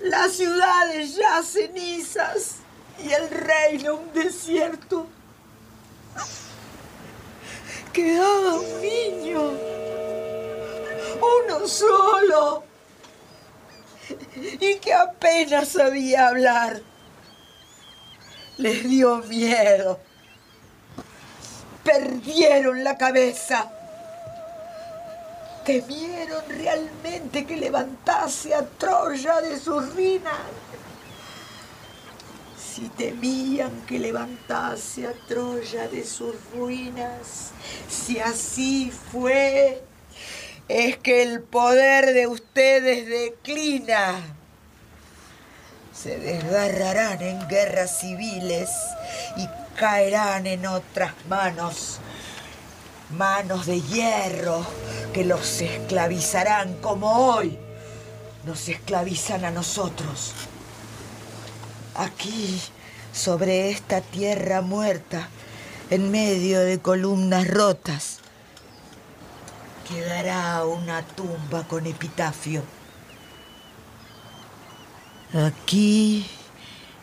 Speaker 5: Las ciudades ya cenizas y el reino un desierto. Quedaba un niño. Uno solo. Y que apenas sabía hablar. Les dio miedo. Perdieron la cabeza. Temieron realmente que levantase a Troya de sus ruinas. Si temían que levantase a Troya de sus ruinas, si así fue, es que el poder de ustedes declina. Se desgarrarán en guerras civiles y caerán en otras manos, manos de hierro que los esclavizarán como hoy nos esclavizan a nosotros. Aquí, sobre esta tierra muerta, en medio de columnas rotas, quedará una tumba con epitafio. Aquí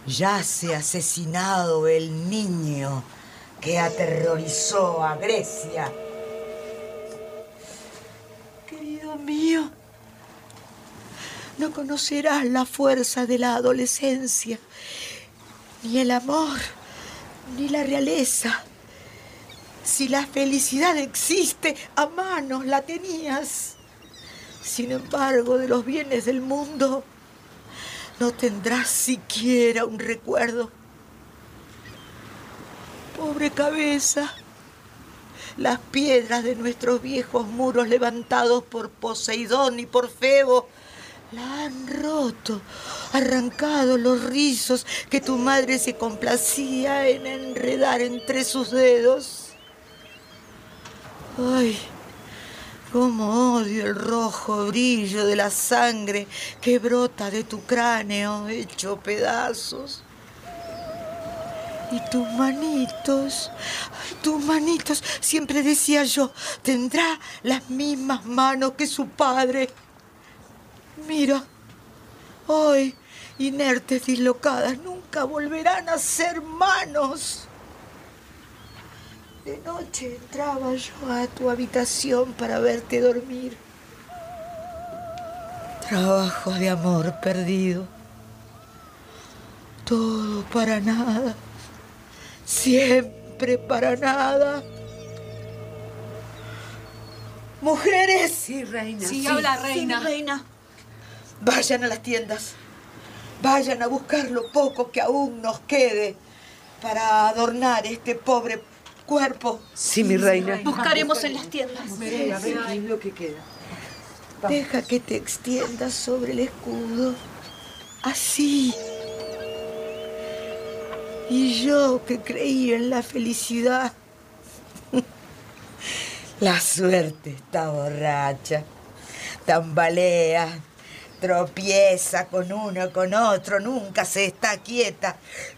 Speaker 5: yace asesinado el niño que aterrorizó a Grecia. Querido mío, no conocerás la fuerza de la adolescencia, ni el amor, ni la realeza. Si la felicidad existe, a manos la tenías. Sin embargo, de los bienes del mundo, no tendrás siquiera un recuerdo. Pobre cabeza, las piedras de nuestros viejos muros levantados por Poseidón y por Febo la han roto, arrancado los rizos que tu madre se complacía en enredar entre sus dedos. Ay, cómo odio el rojo brillo de la sangre que brota de tu cráneo hecho pedazos. Y tus manitos, tus manitos, siempre decía yo, tendrá las mismas manos que su padre. Mira, hoy, inertes dislocadas, nunca volverán a ser manos. De noche entraba yo a tu habitación para verte dormir. Trabajos de amor perdido. Todo para nada. Siempre para nada. Mujeres.
Speaker 6: Sí, reina.
Speaker 7: Sí, habla reina.
Speaker 5: Sí, reina. Vayan a las tiendas. Vayan a buscar lo poco que aún nos quede para adornar este pobre cuerpo.
Speaker 6: Sí, mi reina.
Speaker 4: Buscaremos en las tiendas.
Speaker 6: A ver qué es lo que queda.
Speaker 5: Deja que te extiendas sobre el escudo. Así. Y yo que creí en la felicidad. La suerte está borracha. Tambalea. Tropieza con uno, con otro, nunca se está quieta.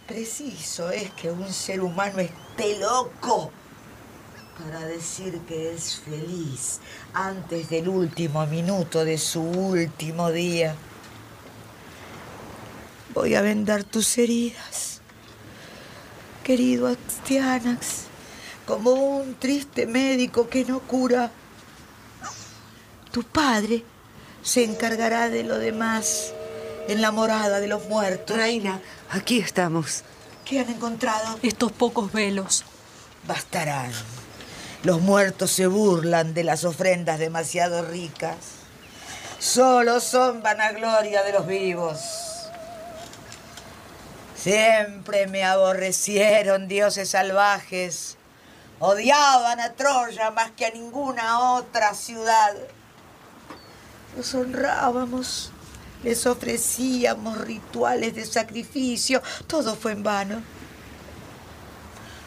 Speaker 5: Preciso es que un ser humano esté loco para decir que es feliz antes del último minuto de su último día. Voy a vendar tus heridas, querido Astianax, como un triste médico que no cura. Tu padre se encargará de lo demás en la morada de los muertos.
Speaker 6: Reina, aquí estamos.
Speaker 5: ¿Qué han encontrado?
Speaker 7: Estos pocos velos.
Speaker 5: Bastarán. Los muertos se burlan de las ofrendas demasiado ricas. Solo son vanagloria de los vivos. Siempre me aborrecieron dioses salvajes. Odiaban a Troya más que a ninguna otra ciudad. Los honrábamos, les ofrecíamos rituales de sacrificio. Todo fue en vano.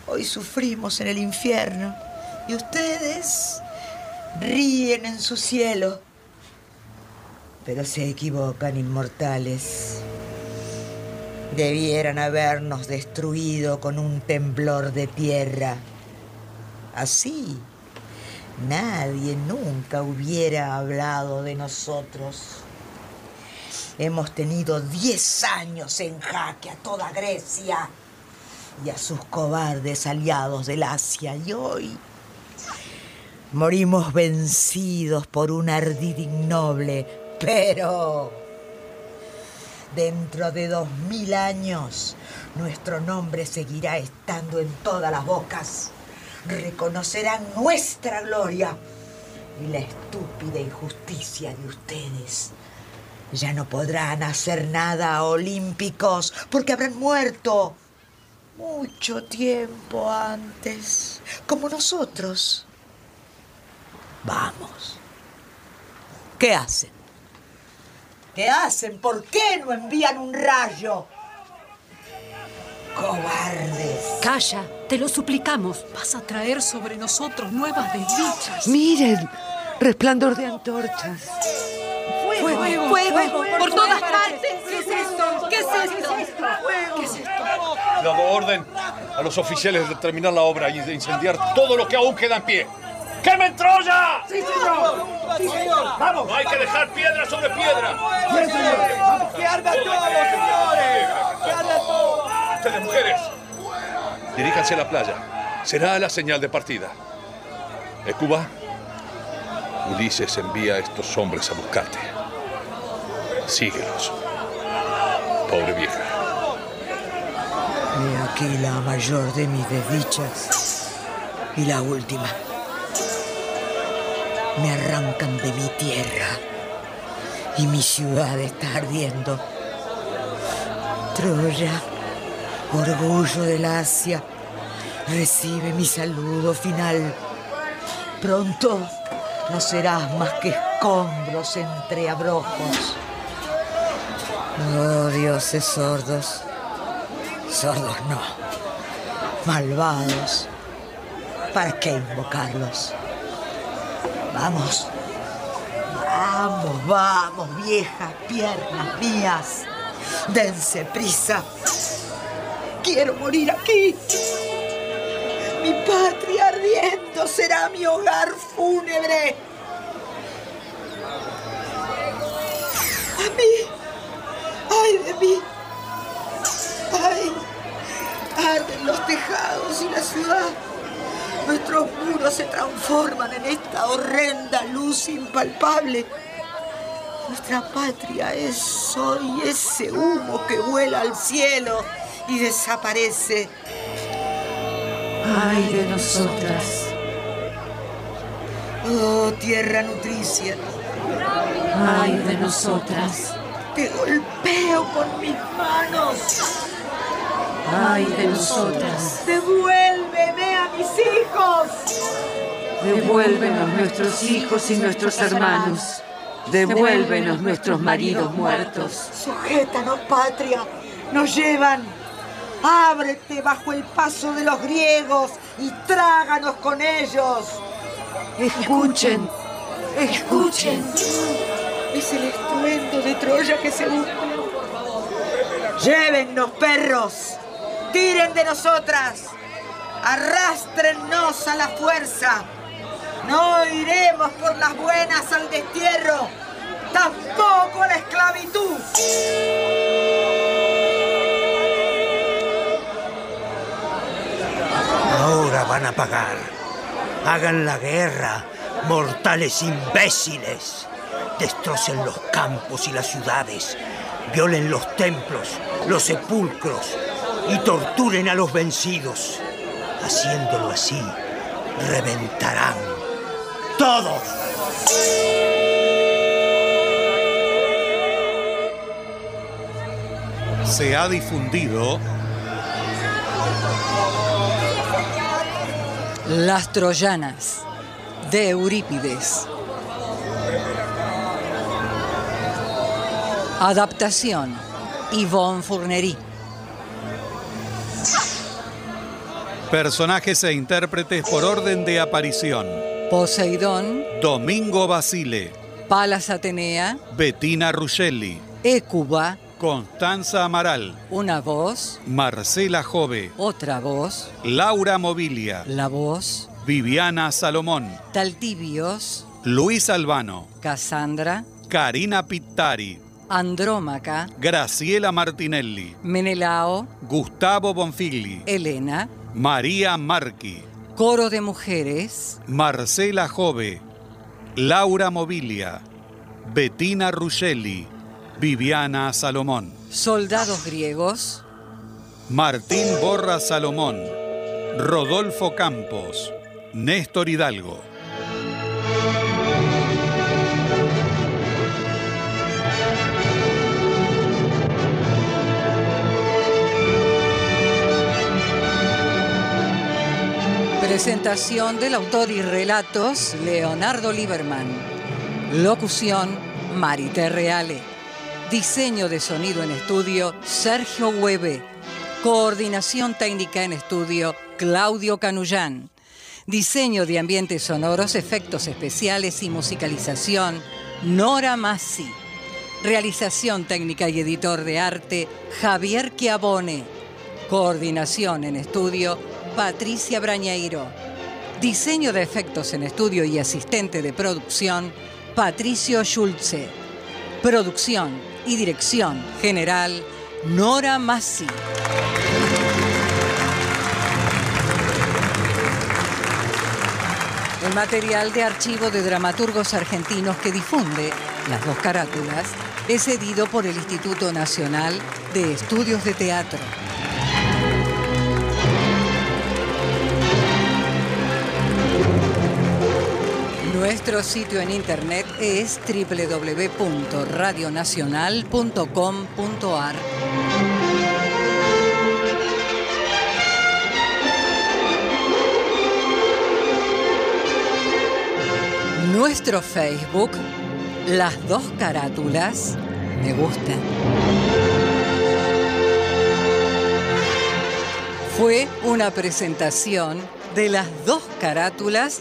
Speaker 5: Hoy sufrimos en el infierno y ustedes ríen en su cielo. Pero se equivocan, inmortales. Debieran habernos destruido con un temblor de tierra. Así, nadie nunca hubiera hablado de nosotros. Hemos tenido diez años en jaque a toda Grecia y a sus cobardes aliados del Asia. Y hoy morimos vencidos por un ardid innoble, pero dentro de dos mil años nuestro nombre seguirá estando en todas las bocas. Reconocerán nuestra gloria y la estúpida injusticia de ustedes. Ya no podrán hacer nada olímpicos porque habrán muerto mucho tiempo antes, como nosotros. Vamos. ¿Qué hacen? ¿Qué hacen? ¿Por qué no envían un rayo? Cobardes.
Speaker 8: Calla, te lo suplicamos.
Speaker 7: Vas a traer sobre nosotros nuevas desdichas.
Speaker 6: Miren, resplandor de antorchas.
Speaker 4: ¡Fuego! ¡Fuego! ¡Por todas partes! ¿Qué es esto? ¿Qué es esto?
Speaker 9: ¿Qué es esto? Dado orden a los oficiales de terminar la obra y de incendiar todo lo que aún queda en pie. ¡Quemen Troya!
Speaker 10: ¡Sí, señor! ¡Sí, señor! ¡Vamos!
Speaker 9: No hay que dejar piedra sobre piedra.
Speaker 10: ¡Sí, señor! ¡Que arda todo, señores! ¡Que arda todo!
Speaker 9: Ustedes, mujeres, diríjanse a la playa. Será la señal de partida. Cuba, Ulises envía a estos hombres a buscarte. Síguelos. Pobre vieja.
Speaker 5: He aquí la mayor de mis desdichas y la última. Me arrancan de mi tierra y mi ciudad está ardiendo. Troya, orgullo del Asia, recibe mi saludo final. Pronto no serás más que escombros entre abrojos. Oh, dioses sordos. Sordos no. Malvados. ¿Para qué invocarlos? Vamos. Vamos, vamos, viejas piernas mías. Dense prisa. Quiero morir aquí. Mi patria ardiendo será mi hogar fúnebre. A mí. ¡Ay de mí! ¡Ay! Arden los tejados y la ciudad. Nuestros muros se transforman en esta horrenda luz impalpable. Nuestra patria es hoy ese humo que vuela al cielo y desaparece.
Speaker 6: Ay de nosotras.
Speaker 5: Oh, tierra nutricia.
Speaker 6: Ay de nosotras.
Speaker 5: Te golpeo con mis manos.
Speaker 6: Ay de nosotras.
Speaker 5: Devuélveme a mis hijos.
Speaker 6: Devuélvenos nuestros hijos y nuestros hermanos. Devuélvenos nuestros maridos muertos.
Speaker 5: Sujétanos, patria. Nos llevan. Ábrete bajo el paso de los griegos y tráganos con ellos.
Speaker 6: Escuchen, escuchen.
Speaker 5: Es el estruendo de Troya que se hunde. Llévennos, perros. Tiren de nosotras. Arrástrennos a la fuerza. No iremos por las buenas al destierro. Tampoco a la esclavitud.
Speaker 3: Ahora van a pagar. Hagan la guerra, mortales imbéciles. Destrocen los campos y las ciudades. Violen los templos, los sepulcros y torturen a los vencidos. Haciéndolo así, reventarán todos.
Speaker 2: Se ha difundido
Speaker 14: Las Troyanas, de Eurípides. Adaptación, Yvonne Fournery.
Speaker 2: Personajes e intérpretes por orden de aparición.
Speaker 14: Poseidón,
Speaker 2: Domingo Basile,
Speaker 14: Palas Atenea,
Speaker 2: Bettina Ruscelli,
Speaker 14: Écuba,
Speaker 2: Constanza Amaral,
Speaker 14: una voz,
Speaker 2: Marcela Jove,
Speaker 14: otra voz,
Speaker 2: Laura Mobilia,
Speaker 14: la voz,
Speaker 2: Viviana Salomón,
Speaker 14: Taltibios,
Speaker 2: Luis Albano,
Speaker 14: Cassandra,
Speaker 2: Karina Pittari,
Speaker 14: Andrómaca,
Speaker 2: Graciela Martinelli,
Speaker 14: Menelao,
Speaker 2: Gustavo Bonfigli,
Speaker 14: Elena,
Speaker 2: María Marqui,
Speaker 14: Coro de Mujeres,
Speaker 2: Marcela Jove, Laura Mobilia, Bettina Ruscelli, Viviana Salomón,
Speaker 14: Soldados Griegos,
Speaker 2: Martín Borra Salomón, Rodolfo Campos, Néstor Hidalgo.
Speaker 14: Presentación del autor y relatos Leonardo Lieberman. Locución Marité Reale. Diseño de sonido en estudio Sergio Hueve. Coordinación técnica en estudio Claudio Canullán. Diseño de ambientes sonoros, efectos especiales y musicalización, Nora Massi. Realización técnica y editor de arte, Javier Chiavone. Coordinación en estudio, Patricia Brañeiro. Diseño de efectos en estudio y asistente de producción, Patricio Schulze. Producción y dirección general, Nora Massi. El material de archivo de dramaturgos argentinos que difunde las dos carátulas es cedido por el Instituto Nacional de Estudios de Teatro. Nuestro sitio en internet es www.radionacional.com.ar. Nuestro Facebook, las dos carátulas, me gusta. Fue una presentación de las dos carátulas,